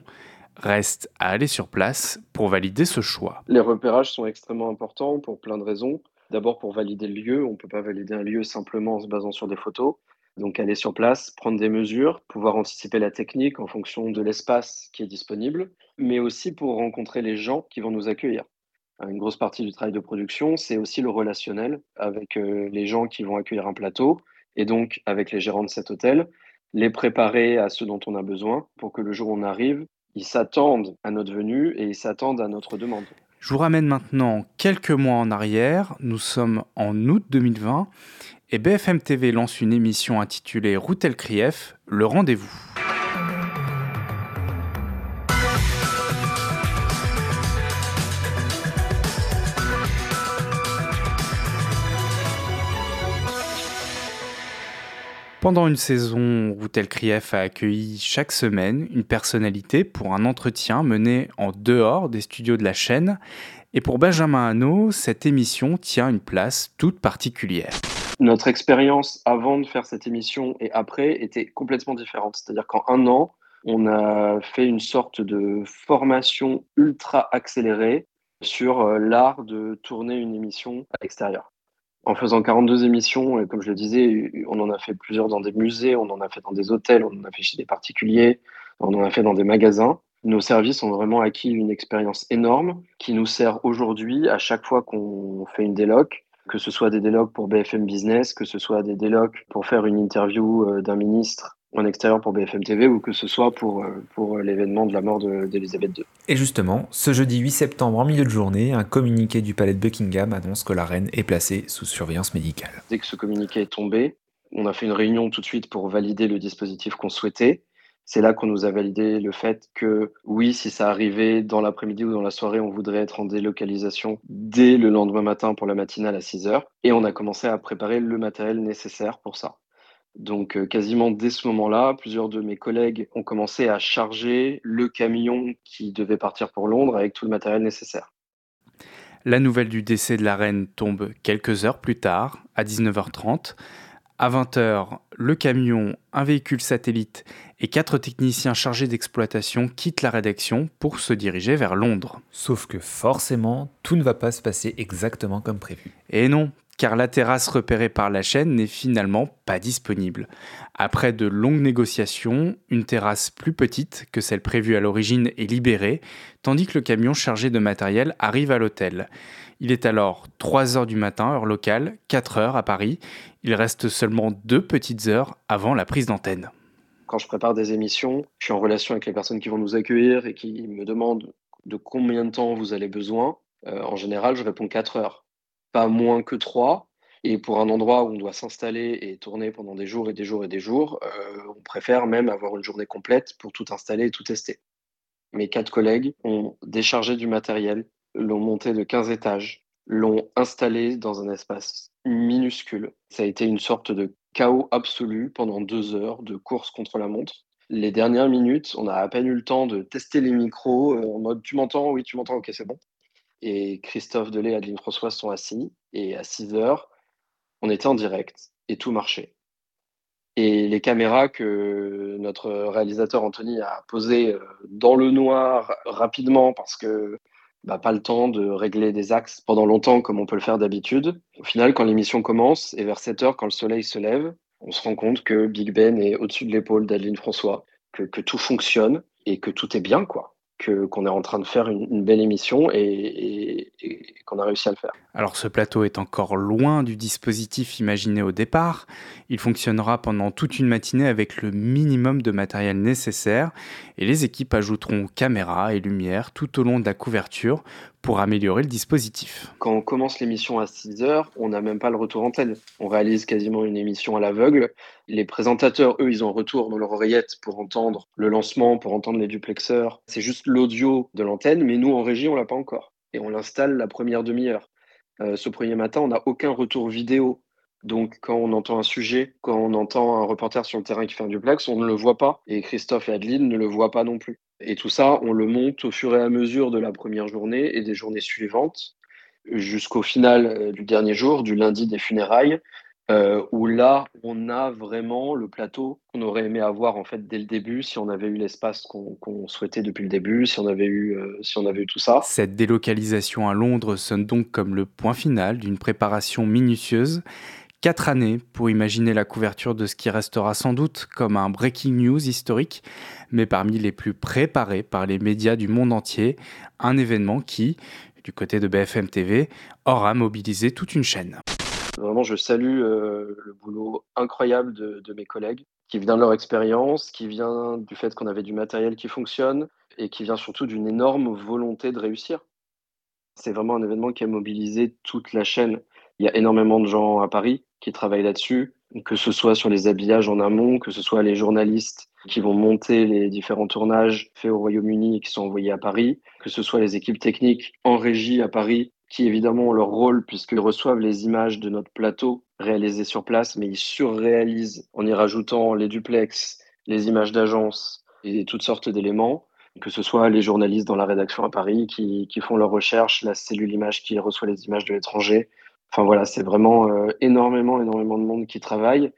Reste à aller sur place pour valider ce choix. Les repérages sont extrêmement importants pour plein de raisons. D'abord pour valider le lieu, on ne peut pas valider un lieu simplement en se basant sur des photos. Donc aller sur place, prendre des mesures, pouvoir anticiper la technique en fonction de l'espace qui est disponible, mais aussi pour rencontrer les gens qui vont nous accueillir. Une grosse partie du travail de production, c'est aussi le relationnel avec euh, les gens qui vont accueillir un plateau et donc avec les gérants de cet hôtel, les préparer à ce dont on a besoin pour que le jour où on arrive, ils s'attendent à notre venue et ils s'attendent à notre demande. Je vous ramène maintenant quelques mois en arrière. Nous sommes en août 2020 et BFM TV lance une émission intitulée Routel Krief, le rendez-vous. Pendant une saison, Routel Krief a accueilli chaque semaine une personnalité pour un entretien mené en dehors des studios de la chaîne. Et pour Benjamin Hanot, cette émission tient une place toute particulière notre expérience avant de faire cette émission et après était complètement différente. C'est-à-dire qu'en un an, on a fait une sorte de formation ultra accélérée sur euh, l'art de tourner une émission à l'extérieur. En faisant 42 émissions, et comme je le disais, on en a fait plusieurs dans des musées, on en a fait dans des hôtels, on en a fait chez des particuliers, on en a fait dans des magasins. Nos services ont vraiment acquis une expérience énorme qui nous sert aujourd'hui à chaque fois qu'on fait une déloc que ce soit des délocs pour BFM Business, que ce soit des délocs pour faire une interview euh, d'un ministre en extérieur pour BFM TV ou que ce soit pour, euh, pour l'événement de la mort d'Elisabeth II. Et justement, ce jeudi 8 septembre en milieu de journée, un communiqué du palais de Buckingham annonce que la reine est placée sous surveillance médicale. Dès que ce communiqué est tombé, on a fait une réunion tout de suite pour valider le dispositif qu'on souhaitait. C'est là qu'on nous a validé le fait que oui, si ça arrivait dans l'après-midi ou dans la soirée, on voudrait être en délocalisation dès le lendemain matin pour la matinale à 6 heures. Et on a commencé à préparer le matériel nécessaire pour ça. Donc euh, quasiment dès ce moment-là, plusieurs de mes collègues ont commencé à charger le camion qui devait partir pour Londres avec tout le matériel nécessaire. La nouvelle du décès de la reine tombe quelques heures plus tard, à 19h30. À 20h, le camion, un véhicule satellite et quatre techniciens chargés d'exploitation quittent la rédaction pour se diriger vers Londres. Sauf que forcément, tout ne va pas se passer exactement comme prévu. Et non, car la terrasse repérée par la chaîne n'est finalement pas disponible. Après de longues négociations, une terrasse plus petite que celle prévue à l'origine est libérée, tandis que le camion chargé de matériel arrive à l'hôtel. Il est alors 3 heures du matin, heure locale, 4 heures à Paris. Il reste seulement deux petites heures avant la prise d'antenne. Quand je prépare des émissions, je suis en relation avec les personnes qui vont nous accueillir et qui me demandent de combien de temps vous avez besoin. Euh, en général, je réponds 4 heures. Pas moins que 3. Et pour un endroit où on doit s'installer et tourner pendant des jours et des jours et des jours, euh, on préfère même avoir une journée complète pour tout installer et tout tester. Mes quatre collègues ont déchargé du matériel, l'ont monté de 15 étages, l'ont installé dans un espace minuscule. Ça a été une sorte de chaos absolu pendant deux heures de course contre la montre. Les dernières minutes, on a à peine eu le temps de tester les micros euh, en mode tu m'entends? Oui, tu m'entends, ok, c'est bon. Et Christophe Delay et Adeline François sont assis. Et à 6 heures, on était en direct et tout marchait. Et les caméras que notre réalisateur Anthony a posées euh, dans le noir rapidement parce que bah, pas le temps de régler des axes pendant longtemps comme on peut le faire d'habitude. Au final, quand l'émission commence et vers 7 heures, quand le soleil se lève, on se rend compte que Big Ben est au-dessus de l'épaule d'Adeline François, que, que tout fonctionne et que tout est bien, quoi qu'on est en train de faire une, belle émission et, qu'on a réussi à le faire. Alors ce plateau est encore loin du dispositif imaginé au départ. Il fonctionnera pendant toute une matinée avec le minimum de matériel nécessaire et les équipes ajouteront caméras et lumière tout au long de la couverture pour améliorer le dispositif. Quand on commence l'émission à 6 heures, on n'a même pas le retour antenne. On réalise quasiment une émission à l'aveugle. Les présentateurs, eux, ils ont retour dans leur oreillette pour entendre le lancement, pour entendre les duplexeurs. C'est juste l'audio de l'antenne, mais nous, en régie, on l'a pas encore. Et on l'installe la première demi-heure. Euh, ce premier matin, on n'a aucun retour vidéo. Donc, quand on entend un sujet, quand on entend un reporter sur le terrain qui fait un duplex, on ne le voit pas. Et Christophe et Adeline ne le voient pas non plus. Et tout ça, on le monte au fur et à mesure de la première journée et des journées suivantes, jusqu'au final euh, du dernier jour, du lundi des funérailles, euh, où là, on a vraiment le plateau qu'on aurait aimé avoir en fait dès le début, si on avait eu l'espace qu'on souhaitait depuis le début, si on avait eu, euh, si on avait eu tout ça. Cette délocalisation à Londres sonne donc comme le point final d'une préparation minutieuse Quatre années pour imaginer la couverture de ce qui restera sans doute comme un breaking news historique, mais parmi les plus préparés par les médias du monde entier, un événement qui, du côté de BFM TV, aura mobilisé toute une chaîne. Vraiment, je salue euh, le boulot incroyable de, mes collègues, qui vient de leur expérience, qui vient du fait qu'on avait du matériel qui fonctionne, et qui vient surtout d'une énorme volonté de réussir. C'est vraiment un événement qui a mobilisé toute la chaîne. Il y a énormément de gens à Paris qui travaillent là-dessus, que ce soit sur les habillages en amont, que ce soit les journalistes qui vont monter les différents tournages faits au Royaume-Uni et qui sont envoyés à Paris, que ce soit les équipes techniques en régie à Paris, qui évidemment ont leur rôle puisqu'ils reçoivent les images de notre plateau réalisées sur place, mais ils surréalisent en y rajoutant les duplex, les images d'agence et toutes sortes d'éléments que ce soit les journalistes dans la rédaction à Paris qui, font leurs recherches, la cellule image qui reçoit les images de l'étranger, Enfin voilà, c'est vraiment euh, énormément, énormément de monde qui travaille.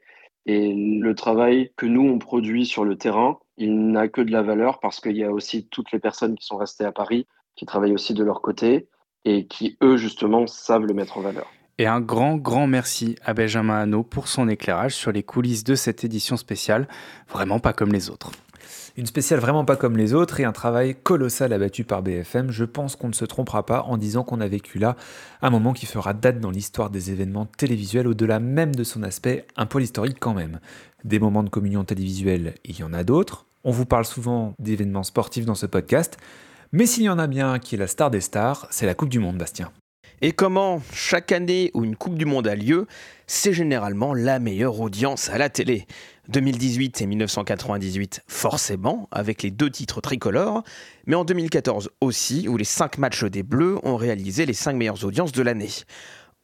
Et le travail que nous, on produit sur le terrain, il n'a que de la valeur parce qu'il y a aussi toutes les personnes qui sont restées à Paris, qui travaillent aussi de leur côté et qui, eux, justement, savent le mettre en valeur. Et un grand, grand merci à Benjamin Hanot pour son éclairage sur les coulisses de cette édition spéciale, vraiment pas comme les autres. Une spéciale vraiment pas comme les autres et un travail colossal abattu par BFM. Je pense qu'on ne se trompera pas en disant qu'on a vécu là un moment qui fera date dans l'histoire des événements télévisuels au-delà même de son aspect un peu historique quand même. Des moments de communion télévisuelle, il y en a d'autres. On vous parle souvent d'événements sportifs dans ce podcast. Mais s'il y en a bien qui est la star des stars, c'est la Coupe du Monde, Bastien. Et comment chaque année où une Coupe du Monde a lieu, c'est généralement la meilleure audience à la télé. 2018 et 1998 forcément, avec les deux titres tricolores, mais en 2014 aussi, où les cinq matchs des Bleus ont réalisé les cinq meilleures audiences de l'année.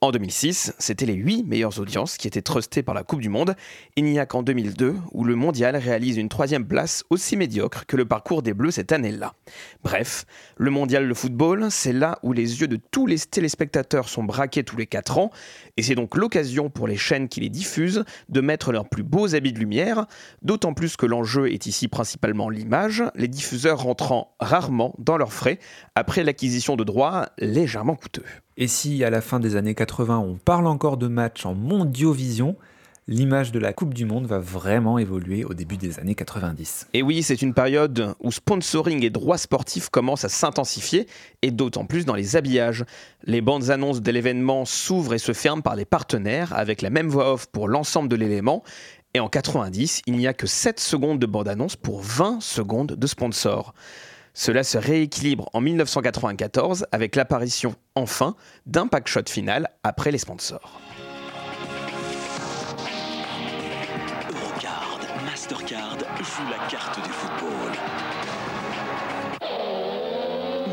En 2006, c'était les 8 meilleures audiences qui étaient trustées par la Coupe du Monde. Il n'y a qu'en 2002 où le mondial réalise une troisième place aussi médiocre que le parcours des Bleus cette année-là. Bref, le mondial de football, c'est là où les yeux de tous les téléspectateurs sont braqués tous les 4 ans, et c'est donc l'occasion pour les chaînes qui les diffusent de mettre leurs plus beaux habits de lumière, d'autant plus que l'enjeu est ici principalement l'image, les diffuseurs rentrant rarement dans leurs frais. Après l'acquisition de droits légèrement coûteux. Et si à la fin des années 80 on parle encore de matchs en mondiovision, l'image de la Coupe du Monde va vraiment évoluer au début des années 90. Et oui, c'est une période où sponsoring et droits sportifs commencent à s'intensifier, et d'autant plus dans les habillages. Les bandes annonces de l'événement s'ouvrent et se ferment par les partenaires, avec la même voix off pour l'ensemble de l'élément. Et en 90, il n'y a que 7 secondes de bande-annonce pour 20 secondes de sponsor. Cela se rééquilibre en 1994 avec l'apparition, enfin, d'un pack shot final après les sponsors. Mastercard joue la carte du football.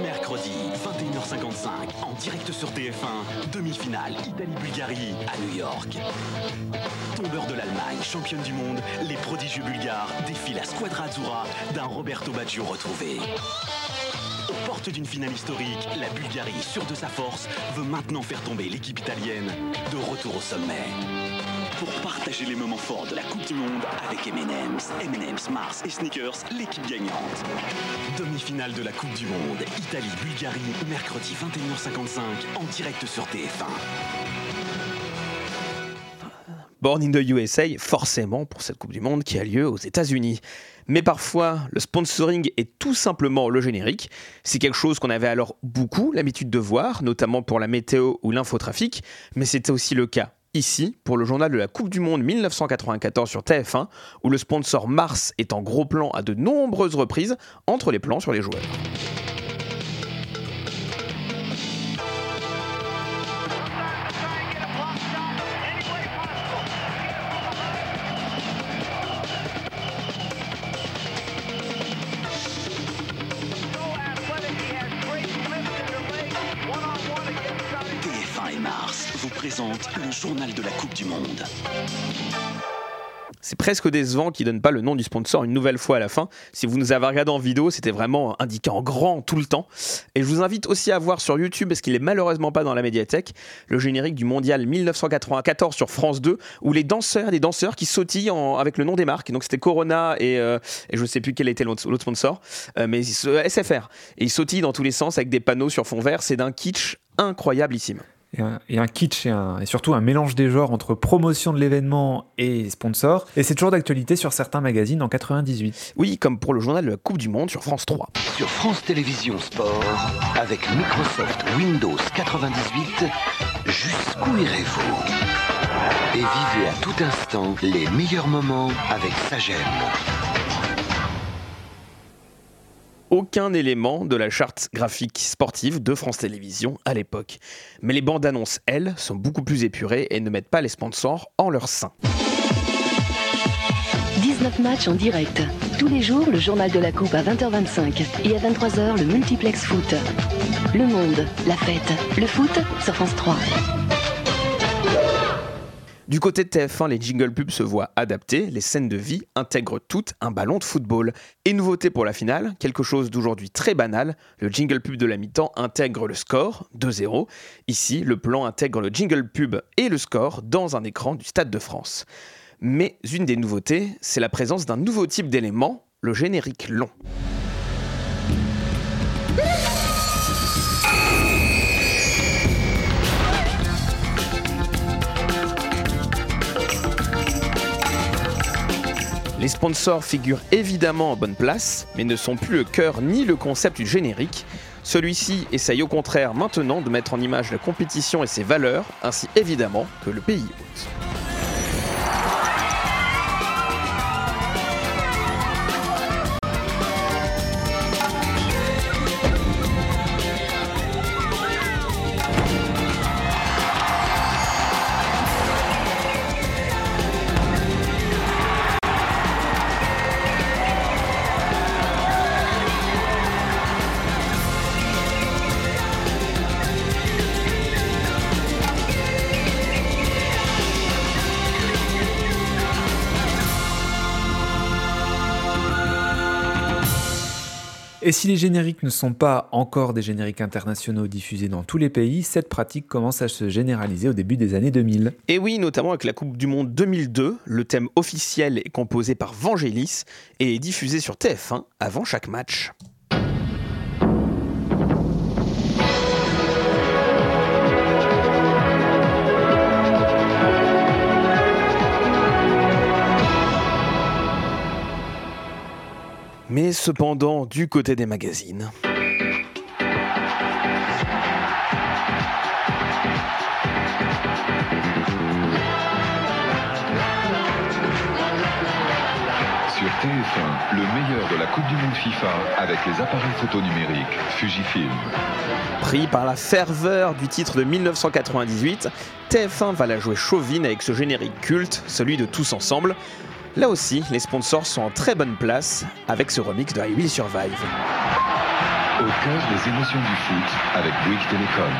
Mercredi, 21h55, en direct sur TF1, demi-finale Italie-Bulgarie à New York. Tombeur de l'Allemagne, championne du monde, les prodigieux bulgares défient la squadra azzurra d'un Roberto Baggio retrouvé. Aux portes d'une finale historique, la Bulgarie, sûre de sa force, veut maintenant faire tomber l'équipe italienne de retour au sommet pour partager les moments forts de la Coupe du Monde avec M&M's, M&M's, Mars et Sneakers, l'équipe gagnante. Demi-finale de la Coupe du Monde, Italie-Bulgarie, mercredi 21h55, en direct sur TF1. Born in the USA, forcément pour cette Coupe du Monde qui a lieu aux États-Unis. Mais parfois, le sponsoring est tout simplement le générique. C'est quelque chose qu'on avait alors beaucoup l'habitude de voir, notamment pour la météo ou l'infotrafic, mais c'était aussi le cas ici pour le journal de la Coupe du Monde 1994 sur TF1, où le sponsor Mars est en gros plan à de nombreuses reprises entre les plans sur les joueurs. Presque décevant qui donne pas le nom du sponsor une nouvelle fois à la fin. Si vous nous avez regardé en vidéo, c'était vraiment indiqué en grand tout le temps. Et je vous invite aussi à voir sur YouTube, parce qu'il est malheureusement pas dans la médiathèque, le générique du mondial 1994 sur France 2, où les danseurs, des danseurs qui sautillent avec le nom des marques. Donc c'était Corona et, euh, je sais plus quel était l'autre sponsor, euh, mais SFR. Et ils sautillent dans tous les sens avec des panneaux sur fond vert. C'est d'un kitsch incroyablissime et un, kitsch et, et, surtout un mélange des genres entre promotion de l'événement et sponsor. Et c'est toujours d'actualité sur certains magazines en 98. Oui, comme pour le journal de la Coupe du Monde sur France 3. Sur France Télévisions Sport, avec Microsoft Windows 98, jusqu'où irez-vous? Et vivez à tout instant les meilleurs moments avec Sagem aucun élément de la charte graphique sportive de France Télévisions à l'époque. Mais les bandes annonces, elles, sont beaucoup plus épurées et ne mettent pas les sponsors en leur sein. 19 matchs en direct. Tous les jours, le journal de la Coupe à 20h25 et à 23h, le multiplex foot. Le monde, la fête, le foot sur France 3. Du côté de TF1, les jingle pubs se voient adaptés, les scènes de vie intègrent toutes un ballon de football. Et nouveauté pour la finale, quelque chose d'aujourd'hui très banal, le jingle pub de la mi-temps intègre le score, 2-0. Ici, le plan intègre le jingle pub et le score dans un écran du Stade de France. Mais une des nouveautés, c'est la présence d'un nouveau type d'élément, le générique long. Les sponsors figurent évidemment en bonne place, mais ne sont plus le cœur ni le concept du générique. Celui-ci essaye au contraire maintenant de mettre en image la compétition et ses valeurs, ainsi évidemment que le pays Et si les génériques ne sont pas encore des génériques internationaux diffusés dans tous les pays, cette pratique commence à se généraliser au début des années 2000. Et oui, notamment avec la Coupe du Monde 2002, le thème officiel est composé par Vangelis et est diffusé sur TF1 avant chaque match. Mais cependant, du côté des magazines. Sur TF1, le meilleur de la Coupe du Monde FIFA avec les appareils photo numériques Fujifilm. Pris par la ferveur du titre de 1998, TF1 va la jouer chauvine avec ce générique culte, celui de Tous Ensemble. Là aussi, les sponsors sont en très bonne place avec ce remix de I Will Survive. Au cœur des émotions du foot avec Bouygues Télécom.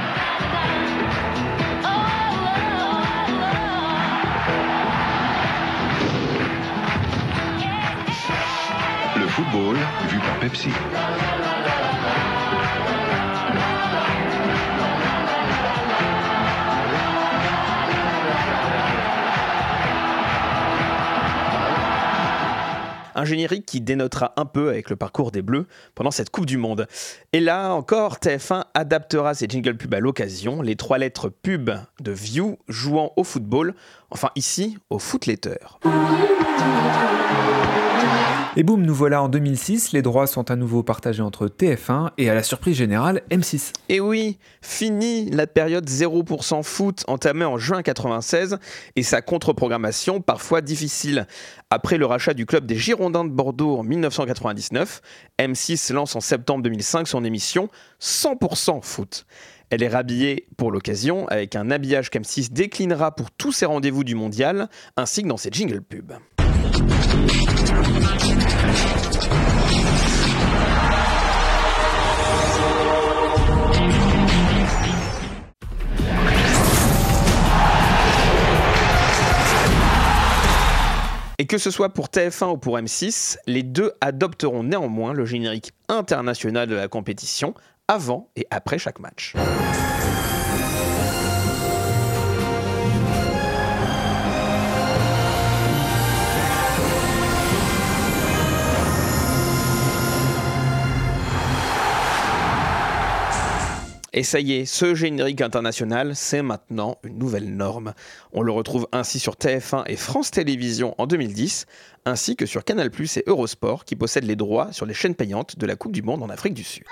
Le football vu par Pepsi. Un générique qui dénotera un peu avec le parcours des Bleus pendant cette Coupe du Monde. Et là encore, TF1 adaptera ses jingle pubs à l'occasion, les trois lettres pub de View jouant au football, enfin ici au footletter. Et boum, nous voilà en 2006, les droits sont à nouveau partagés entre TF1 et à la surprise générale M6. Et oui, fini la période 0% foot entamée en juin 96 et sa contre-programmation parfois difficile. Après le rachat du club des Girondins de Bordeaux en 1999, M6 lance en septembre 2005 son émission 100% foot. Elle est rhabillée pour l'occasion avec un habillage qu'M6 déclinera pour tous ses rendez-vous du mondial ainsi que dans ses jingle pubs. Et que ce soit pour TF1 ou pour M6, les deux adopteront néanmoins le générique international de la compétition avant et après chaque match. Et ça y est, ce générique international, c'est maintenant une nouvelle norme. On le retrouve ainsi sur TF1 et France Télévisions en 2010, ainsi que sur Canal ⁇ et Eurosport qui possèdent les droits sur les chaînes payantes de la Coupe du Monde en Afrique du Sud.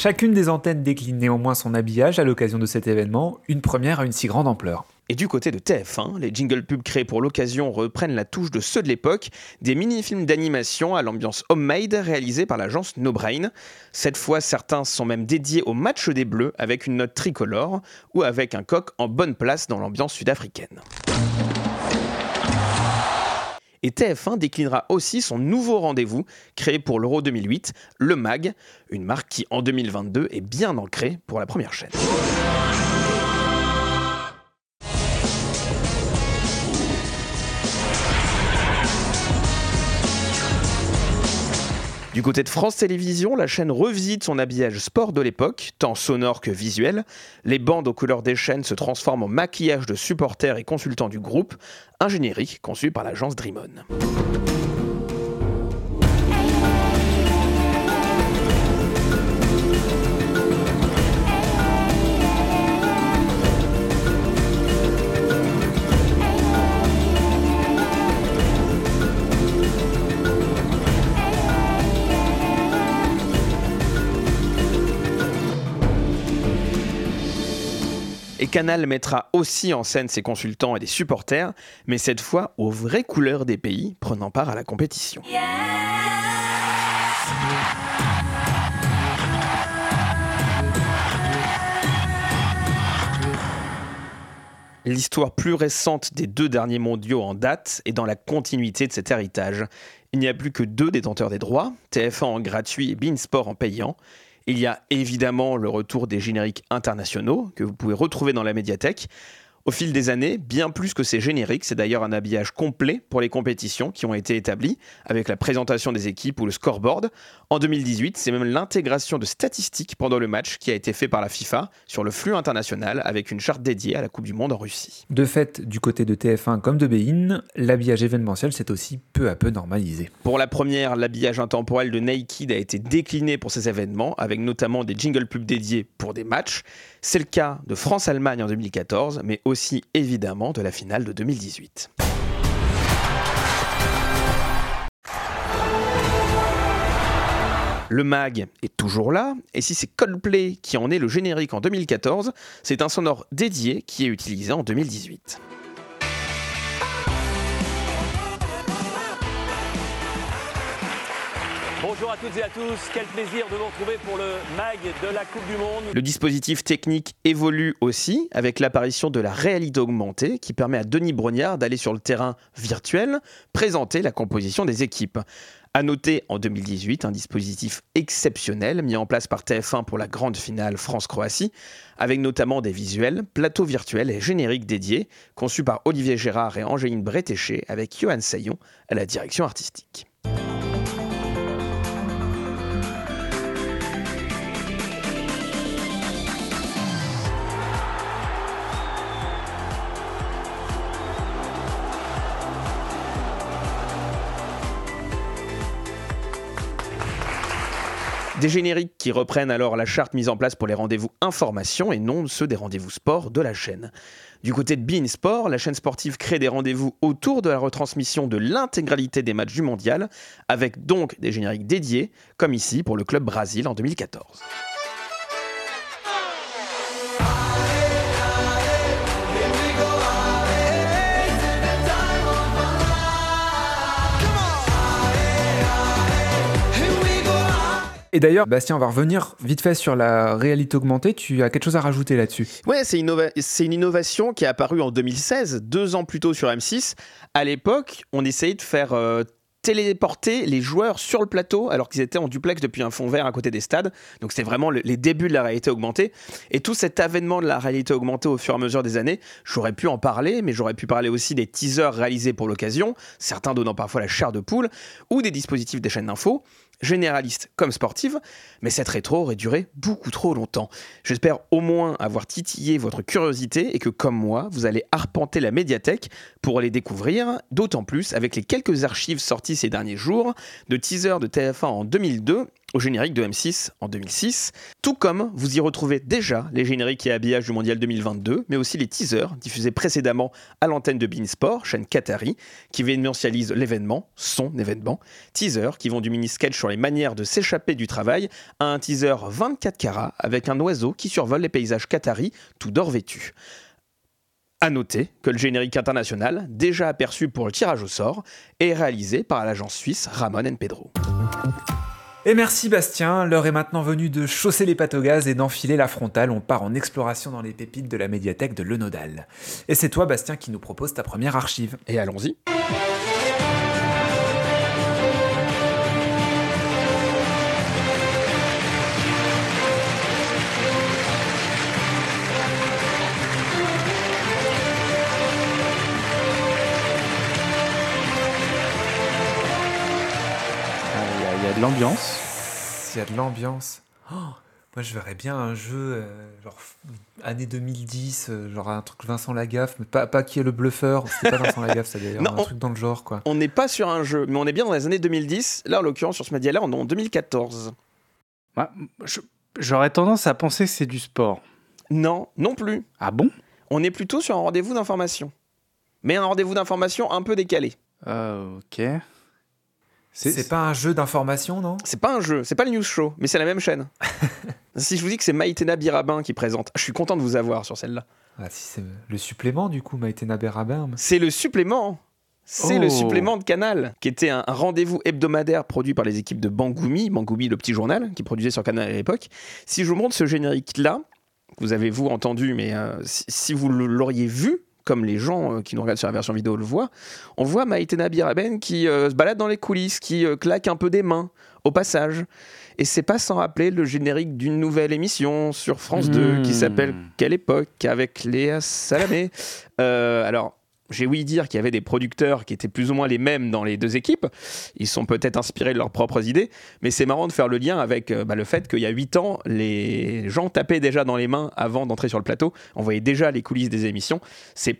Chacune des antennes décline néanmoins son habillage à l'occasion de cet événement, une première à une si grande ampleur. Et du côté de TF1, les jingle pubs créés pour l'occasion reprennent la touche de ceux de l'époque, des mini-films d'animation à l'ambiance homemade réalisés par l'agence No Brain. Cette fois, certains sont même dédiés au match des Bleus avec une note tricolore ou avec un coq en bonne place dans l'ambiance sud-africaine. Et TF1 déclinera aussi son nouveau rendez-vous créé pour l'Euro 2008, le MAG, une marque qui en 2022 est bien ancrée pour la première chaîne. Du côté de France Télévisions, la chaîne revisite son habillage sport de l'époque, tant sonore que visuel. Les bandes aux couleurs des chaînes se transforment en maquillage de supporters et consultants du groupe, un générique conçu par l'agence Dreamon. Canal mettra aussi en scène ses consultants et des supporters, mais cette fois aux vraies couleurs des pays prenant part à la compétition. L'histoire plus récente des deux derniers mondiaux en date est dans la continuité de cet héritage. Il n'y a plus que deux détenteurs des droits, TF1 en gratuit et Beansport en payant. Il y a évidemment le retour des génériques internationaux que vous pouvez retrouver dans la médiathèque. Au fil des années, bien plus que ces génériques, c'est d'ailleurs un habillage complet pour les compétitions qui ont été établies, avec la présentation des équipes ou le scoreboard. En 2018, c'est même l'intégration de statistiques pendant le match qui a été fait par la FIFA sur le flux international avec une charte dédiée à la Coupe du Monde en Russie. De fait, du côté de TF1 comme de Bein, l'habillage événementiel s'est aussi peu à peu normalisé. Pour la première, l'habillage intemporel de Naked a été décliné pour ces événements, avec notamment des jingle pubs dédiés pour des matchs. C'est le cas de France-Allemagne en 2014, mais aussi évidemment de la finale de 2018. Le mag est toujours là, et si c'est Coldplay qui en est le générique en 2014, c'est un sonore dédié qui est utilisé en 2018. Bonjour à toutes et à tous, quel plaisir de vous retrouver pour le MAG de la Coupe du Monde. Le dispositif technique évolue aussi avec l'apparition de la réalité augmentée qui permet à Denis Brognard d'aller sur le terrain virtuel présenter la composition des équipes. À noter en 2018 un dispositif exceptionnel mis en place par TF1 pour la grande finale France-Croatie, avec notamment des visuels, plateaux virtuels et génériques dédiés, conçus par Olivier Gérard et Angéline Bretéché avec Johan Saillon à la direction artistique. Des génériques qui reprennent alors la charte mise en place pour les rendez-vous information et non ceux des rendez-vous sport de la chaîne. Du côté de Bein Sport, la chaîne sportive crée des rendez-vous autour de la retransmission de l'intégralité des matchs du mondial, avec donc des génériques dédiés, comme ici pour le club Brésil en 2014. Et d'ailleurs, Bastien, on va revenir vite fait sur la réalité augmentée. Tu as quelque chose à rajouter là-dessus? Ouais, c'est une innovation qui est apparue en 2016, deux ans plus tôt sur M6. À l'époque, on essayait de faire euh, téléporter les joueurs sur le plateau alors qu'ils étaient en duplex depuis un fond vert à côté des stades. Donc c'était vraiment les débuts de la réalité augmentée. Et tout cet avènement de la réalité augmentée au fur et à mesure des années, j'aurais pu en parler, mais j'aurais pu parler aussi des teasers réalisés pour l'occasion, certains donnant parfois la chair de poule, ou des dispositifs des chaînes d'infos généraliste comme sportive, mais cette rétro aurait duré beaucoup trop longtemps. J'espère au moins avoir titillé votre curiosité et que, comme moi, vous allez arpenter la médiathèque pour les découvrir, d'autant plus avec les quelques archives sorties ces derniers jours, de teasers de TF1 en 2002 au générique de M6 en 2006, tout comme vous y retrouvez déjà les génériques et habillages du Mondial 2022, mais aussi les teasers diffusés précédemment à l'antenne de Beansport, chaîne Qatari, qui événementialise l'événement, son événement, teasers qui vont du mini-sketch sur les manières de s'échapper du travail à un teaser 24 carats avec un oiseau qui survole les paysages Qatari tout d'or vêtu. À noter que le générique international, déjà aperçu pour le tirage au sort, est réalisé par l'agence suisse Ramon Pedro. Et merci Bastien, l'heure est maintenant venue de chausser les pattes au gaz et d'enfiler la frontale. On part en exploration dans les pépites de la médiathèque de Lenodal. Et c'est toi Bastien qui nous propose ta première archive. Et allons-y. Il y a de l'ambiance. Il y a de l'ambiance. Oh, moi, je verrais bien un jeu, euh, genre année 2010, euh, genre un truc Vincent Lagaffe, mais pas, pas qui est le bluffeur. C'était pas Vincent Lagaffe, ça d'ailleurs. Un on- truc dans le genre, quoi. On n'est pas sur un jeu, mais on est bien dans les années 2010. Là, en l'occurrence, sur ce média-là, on est en 2014. Ouais, J'aurais tendance à penser que c'est du sport. Non, non plus. Ah bon? On est plutôt sur un rendez-vous d'information. Mais un rendez-vous d'information un peu décalé. Euh, ok. C'est pas un jeu d'information, non? C'est pas un jeu, c'est pas le news show, mais c'est la même chaîne. si je vous dis que c'est Maïtena Birabin qui présente, je suis content de vous avoir sur celle-là. Ah, si c'est le supplément, du coup, Maïtena Berabin. C'est le supplément. C'est Oh. le supplément de Canal, qui était un, un rendez-vous hebdomadaire produit par les équipes de Bangoumi, Bangoumi le petit journal, qui produisait sur Canal à l'époque. Si je vous montre ce générique-là, que vous avez vous entendu, mais euh, si, si vous l'auriez vu comme les gens euh, qui nous regardent sur la version vidéo le voient, on voit Maïtena Biraben qui euh, se balade dans les coulisses, qui euh, claque un peu des mains au passage. Et c'est pas sans rappeler le générique d'une nouvelle émission sur France 2 qui Mmh. s'appelle Quelle époque avec Léa Salamé. Euh, alors, j'ai ouï dire qu'il y avait des producteurs qui étaient plus ou moins les mêmes dans les deux équipes. Ils sont peut-être inspirés de leurs propres idées, mais c'est marrant de faire le lien avec euh, bah, le fait qu'il y a 8 ans, les gens tapaient déjà dans les mains avant d'entrer sur le plateau. On voyait déjà les coulisses des émissions. C'est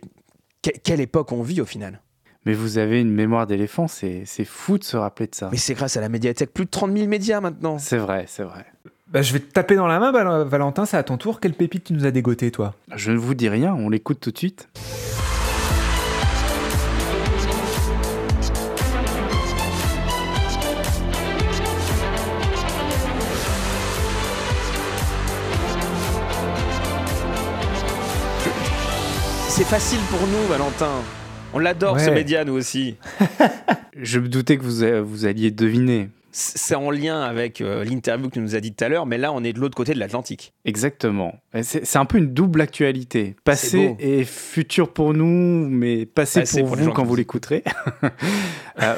que- quelle époque on vit au final? Mais vous avez une mémoire d'éléphant, c'est c'est fou de se rappeler de ça. Mais c'est grâce à la médiathèque, plus de 30 000 médias maintenant. C'est vrai, c'est vrai. Bah, je vais te taper dans la main, Val- Valentin, c'est à ton tour. Quelle pépite tu nous as dégoté, toi? Je ne vous dis rien, on l'écoute tout de suite. C'est facile pour nous, Valentin. On l'adore ce média, nous aussi. Je me doutais que vous, euh, vous alliez deviner. C'est en lien avec euh, l'interview que tu nous as dit tout à l'heure, mais là, on est de l'autre côté de l'Atlantique. Exactement. C'est un peu une double actualité. Passé et futur pour nous, mais passé, Passé pour, vous quand vous l'écouterez. Euh,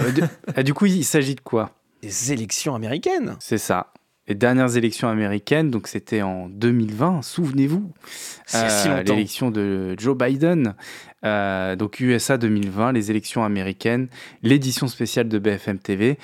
ah, du coup, il s'agit de quoi? Des élections américaines. C'est ça. Les dernières élections américaines, donc c'était en 2020, souvenez-vous. Si longtemps. L'élection de Joe Biden. Euh, donc USA 2020, les élections américaines, l'édition spéciale de BFM TV.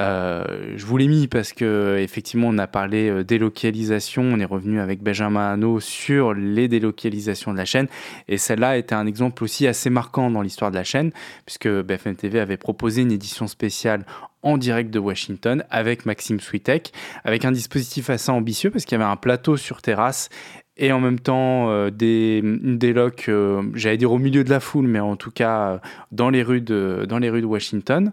Euh, je vous l'ai mis parce que effectivement on a parlé euh, délocalisation, on est revenu avec Benjamin Hanot sur les délocalisations de la chaîne. Et celle-là était un exemple aussi assez marquant dans l'histoire de la chaîne puisque BFM TV avait proposé une édition spéciale en direct de Washington avec Maxime Switek, avec un dispositif assez ambitieux parce qu'il y avait un plateau sur terrasse et en même temps euh, des, une déloc, euh, j'allais dire au milieu de la foule, mais en tout cas euh, dans les rues de, dans les rues de Washington.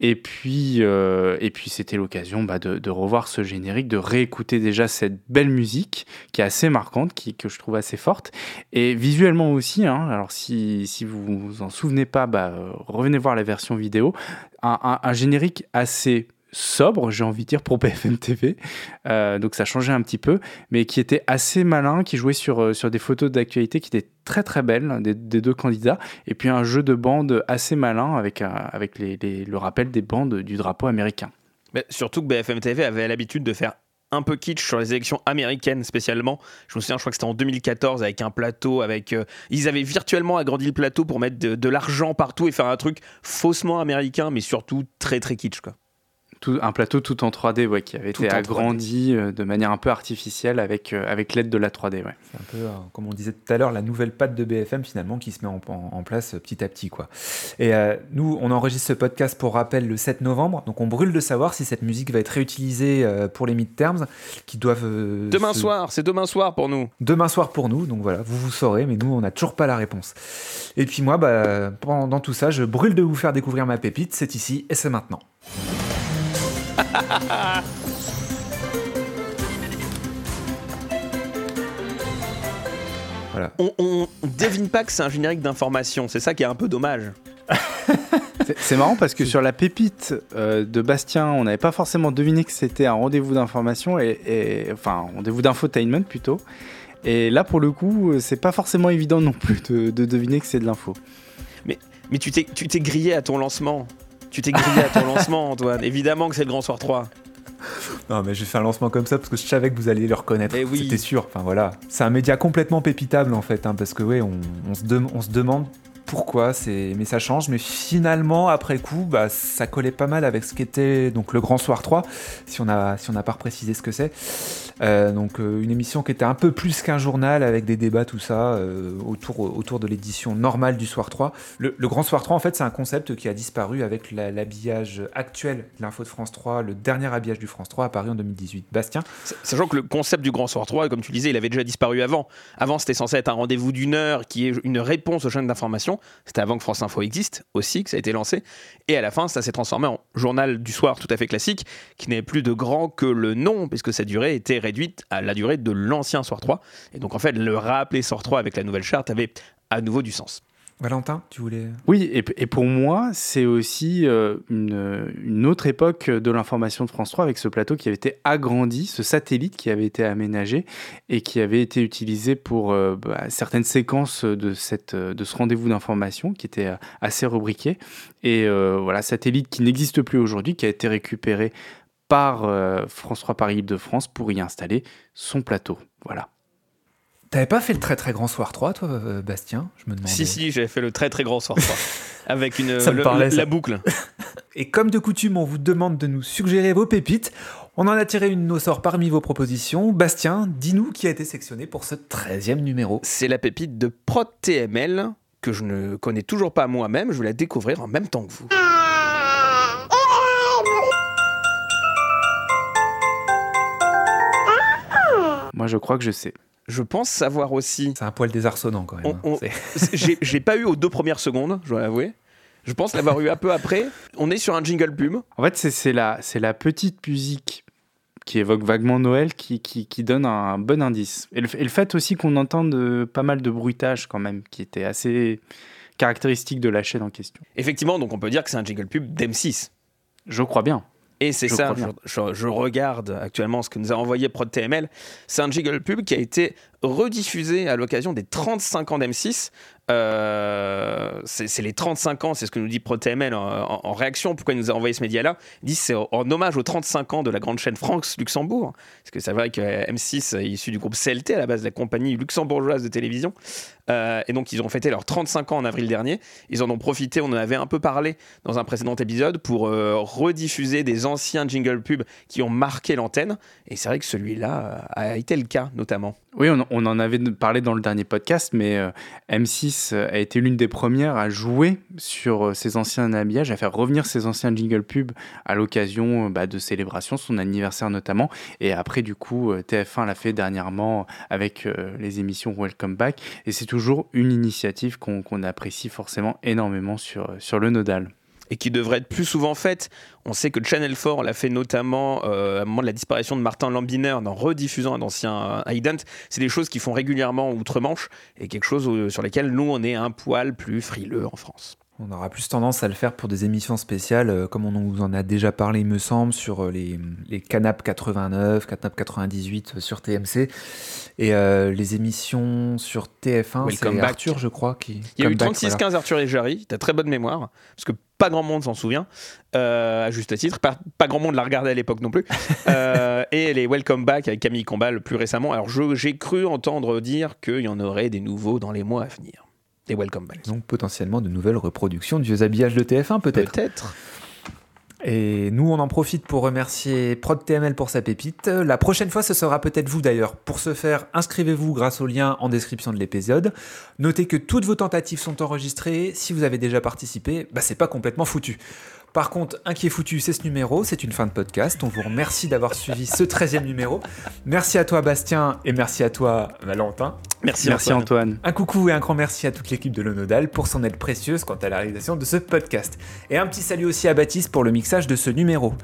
Et puis, euh, puis c'était l'occasion bah, de, revoir ce générique, de réécouter déjà cette belle musique qui est assez marquante, qui, que je trouve assez forte. Et visuellement aussi, hein, alors si, si vous vous en souvenez pas, bah, revenez voir la version vidéo. Un générique assez sobre, j'ai envie de dire, pour BFM TV. Euh, donc ça changeait un petit peu, mais qui était assez malin, qui jouait sur, euh, sur des photos d'actualité qui étaient très très belles des, des deux candidats. Et puis un jeu de bandes assez malin avec, un- avec les- le rappel des bandes du drapeau américain. Mais surtout que BFM TV avait l'habitude de faire un peu kitsch sur les élections américaines spécialement. Je me souviens, je crois que c'était en 2014 avec un plateau, avec euh, ils avaient virtuellement agrandi le plateau pour mettre de, de l'argent partout et faire un truc faussement américain, mais surtout très très kitsch quoi. Tout, un plateau tout en 3D ouais, qui avait Tout été en 3D. agrandi euh, de manière un peu artificielle avec, euh, avec l'aide de la 3D. Ouais. C'est un peu, euh, comme on disait tout à l'heure, la nouvelle patte de BFM finalement qui se met en, en- en place petit à petit. Quoi. Et euh, nous, on enregistre ce podcast pour rappel le 7 novembre, donc on brûle de savoir si cette musique va être réutilisée euh, pour les midterms qui doivent... euh, Demain se- soir, c'est demain soir pour nous. Demain soir pour nous, donc voilà, vous vous saurez, mais nous, on n'a toujours pas la réponse. Et puis moi, bah, pendant tout ça, je brûle de vous faire découvrir ma pépite, c'est ici et c'est maintenant. Voilà. On, on devine pas que c'est un générique d'information, c'est ça qui est un peu dommage. C'est- marrant parce que sur la pépite euh, de Bastien, on n'avait pas forcément deviné que c'était un rendez-vous d'information, et, et- enfin, un rendez-vous d'infotainment plutôt. Et là, pour le coup, euh, c'est pas forcément évident non plus de, de deviner que c'est de l'info. Mais, tu t'es grillé à ton lancement. Tu t'es grillé à ton lancement, Antoine. Évidemment que c'est le Grand Soir 3. Non, mais j'ai fait un lancement comme ça parce que je savais que vous alliez le reconnaître. Eh oui. C'était sûr. Enfin voilà. C'est un média complètement pépitable en fait, hein, parce que ouais, on, on se, dem- on se demande pourquoi c'est mais ça change mais finalement après coup bah, ça collait pas mal avec ce qu'était donc le grand soir 3 si on a si on n'a pas précisé ce que c'est Euh, donc euh, une émission qui était un peu plus qu'un journal avec des débats tout ça euh, autour autour de l'édition normale du soir 3 le, le grand soir 3 en fait c'est un concept qui a disparu avec la- l'habillage actuel de l'info de France 3 le dernier habillage du France 3 apparu en 2018 Bastien? Sachant que le concept du Grand Soir 3, comme tu disais, il avait déjà disparu avant. Avant, c'était censé être un rendez-vous d'une heure qui est une réponse aux chaînes d'information. C'était avant que France Info existe aussi, que ça a été lancé. Et à la fin, ça s'est transformé en journal du soir tout à fait classique, qui n'est plus de grand que le nom, puisque sa durée était réduite à la durée de l'ancien Soir 3. Et donc, en fait, le rappeler Soir 3 avec la nouvelle charte avait à nouveau du sens. Valentin, tu voulais Oui, et, et pour moi, c'est aussi euh, une, une, autre époque de l'information de France 3 avec ce plateau qui avait été agrandi, ce satellite qui avait été aménagé et qui avait été utilisé pour euh, bah, certaines séquences de, cette, de ce rendez-vous d'information qui était assez rubriqué. Et euh, voilà, satellite qui n'existe plus aujourd'hui, qui a été récupéré par France 3 Paris-Île-de-France pour y installer son plateau. Voilà. T'avais pas fait le très très grand soir 3, toi, euh, Bastien? Je me demandais. Si, si, j'avais fait le très très grand soir 3. avec une, ça me parlait, la ça. boucle. Et comme de coutume, on vous demande de nous suggérer vos pépites. On en a tiré une de nos sorts parmi vos propositions. Bastien, dis-nous qui a été sélectionné pour ce 13e numéro. C'est la pépite de ProdTML que je ne connais toujours pas moi-même. Je vais la découvrir en même temps que vous. Moi, je crois que je sais. Je pense savoir aussi. C'est un poil désarçonnant quand même. On, on... J'ai pas eu aux deux premières secondes, je dois l'avouer. Je pense l'avoir eu un peu après. On est sur un jingle pub. En fait, c'est la, la petite musique qui évoque vaguement Noël qui, qui, qui donne un bon indice. Et le, et le fait aussi qu'on entende pas mal de bruitage quand même, qui était assez caractéristique de la chaîne en question. Effectivement, donc on peut dire que c'est un jingle pub d'M6. Je crois bien. Et c'est ça, je, je, je, regarde actuellement ce que nous a envoyé ProdTML. C'est un jingle pub qui a été rediffusé à l'occasion des 35 ans d'M6. Euh, c'est les 35 ans, c'est ce que nous dit ProTML en, réaction. Pourquoi il nous a envoyé ce média-là dit c'est en hommage aux 35 ans de la grande chaîne France Luxembourg. Parce que c'est vrai que M6 est issu du groupe CLT, à la base de la compagnie luxembourgeoise de télévision. Euh, et donc ils ont fêté leurs 35 ans en avril dernier. Ils en ont profité, on en avait un peu parlé dans un précédent épisode, pour euh, rediffuser des anciens jingle pubs qui ont marqué l'antenne. Et c'est vrai que celui-là a été le cas, notamment. Oui, on, on, en avait parlé dans le dernier podcast, mais euh, M6 a été l'une des premières à jouer sur euh, ses anciens habillages, à faire revenir ses anciens jingle pubs à l'occasion bah, de célébrations, son anniversaire notamment. Et après, du coup, TF1 l'a fait dernièrement avec euh, les émissions Welcome Back. Et c'est toujours une initiative qu'on qu apprécie forcément énormément sur le nodal et qui devrait être plus souvent faite. On sait que Channel 4 l'a fait notamment euh, à moment de la disparition de Martin Lambiner en rediffusant un ancien euh, Ident. C'est des choses qui font régulièrement outre-Manche et quelque chose euh, sur lesquelles nous, on est un poil plus frileux en France. On aura plus tendance à le faire pour des émissions spéciales, euh, comme on vous en a déjà parlé, il me semble, sur les, les Canap 89, Canap 98 sur TMC, et euh, les émissions sur TF1, c'est Arthur, je crois, qui... Il y a eu 36-15 voilà. Arthur et Jarry, t'as très bonne mémoire, parce que pas grand monde s'en souvient, euh, à juste titre, pas, pas, grand monde l'a regardé à l'époque non plus, euh, et les Welcome Back avec Camille Combal plus récemment, alors j'ai cru entendre dire qu'il y en aurait des nouveaux dans les mois à venir. Des Welcome Back. Donc potentiellement de nouvelles reproductions de vieux habillages de TF1 peut-être Peut-être. Et nous, on en profite pour remercier ProdTML pour sa pépite. La prochaine fois, ce sera peut-être vous d'ailleurs. Pour ce faire, inscrivez-vous grâce au lien en description de l'épisode. Notez que toutes vos tentatives sont enregistrées. Si vous avez déjà participé, bah, c'est pas complètement foutu. Par contre, un qui est foutu, c'est ce numéro, c'est une fin de podcast. On vous remercie d'avoir suivi ce 13e numéro. Merci à toi Bastien et merci à toi Valentin. Merci, merci Antoine. Antoine. Un coucou et un grand merci à toute l'équipe de l'Onodal pour son aide précieuse quant à la réalisation de ce podcast. Et un petit salut aussi à Baptiste pour le mixage de ce numéro.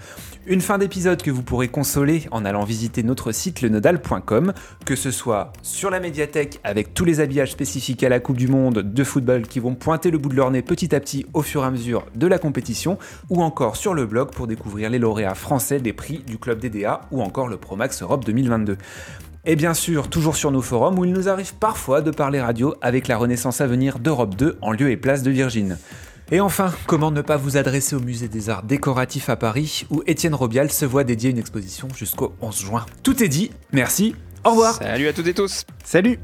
Une fin d'épisode que vous pourrez consoler en allant visiter notre site lenodal.com, que ce soit sur la médiathèque avec tous les habillages spécifiques à la Coupe du Monde de football qui vont pointer le bout de leur nez petit à petit au fur et à mesure de la compétition, ou encore sur le blog pour découvrir les lauréats français des prix du club DDA ou encore le Promax Europe 2022. Et bien sûr, toujours sur nos forums où il nous arrive parfois de parler radio avec la renaissance à venir d'Europe 2 en lieu et place de Virgin. Et enfin, comment ne pas vous adresser au musée des arts décoratifs à Paris où Étienne Robial se voit dédier une exposition jusqu'au 11 juin. Tout est dit, merci, au revoir Salut à toutes et tous Salut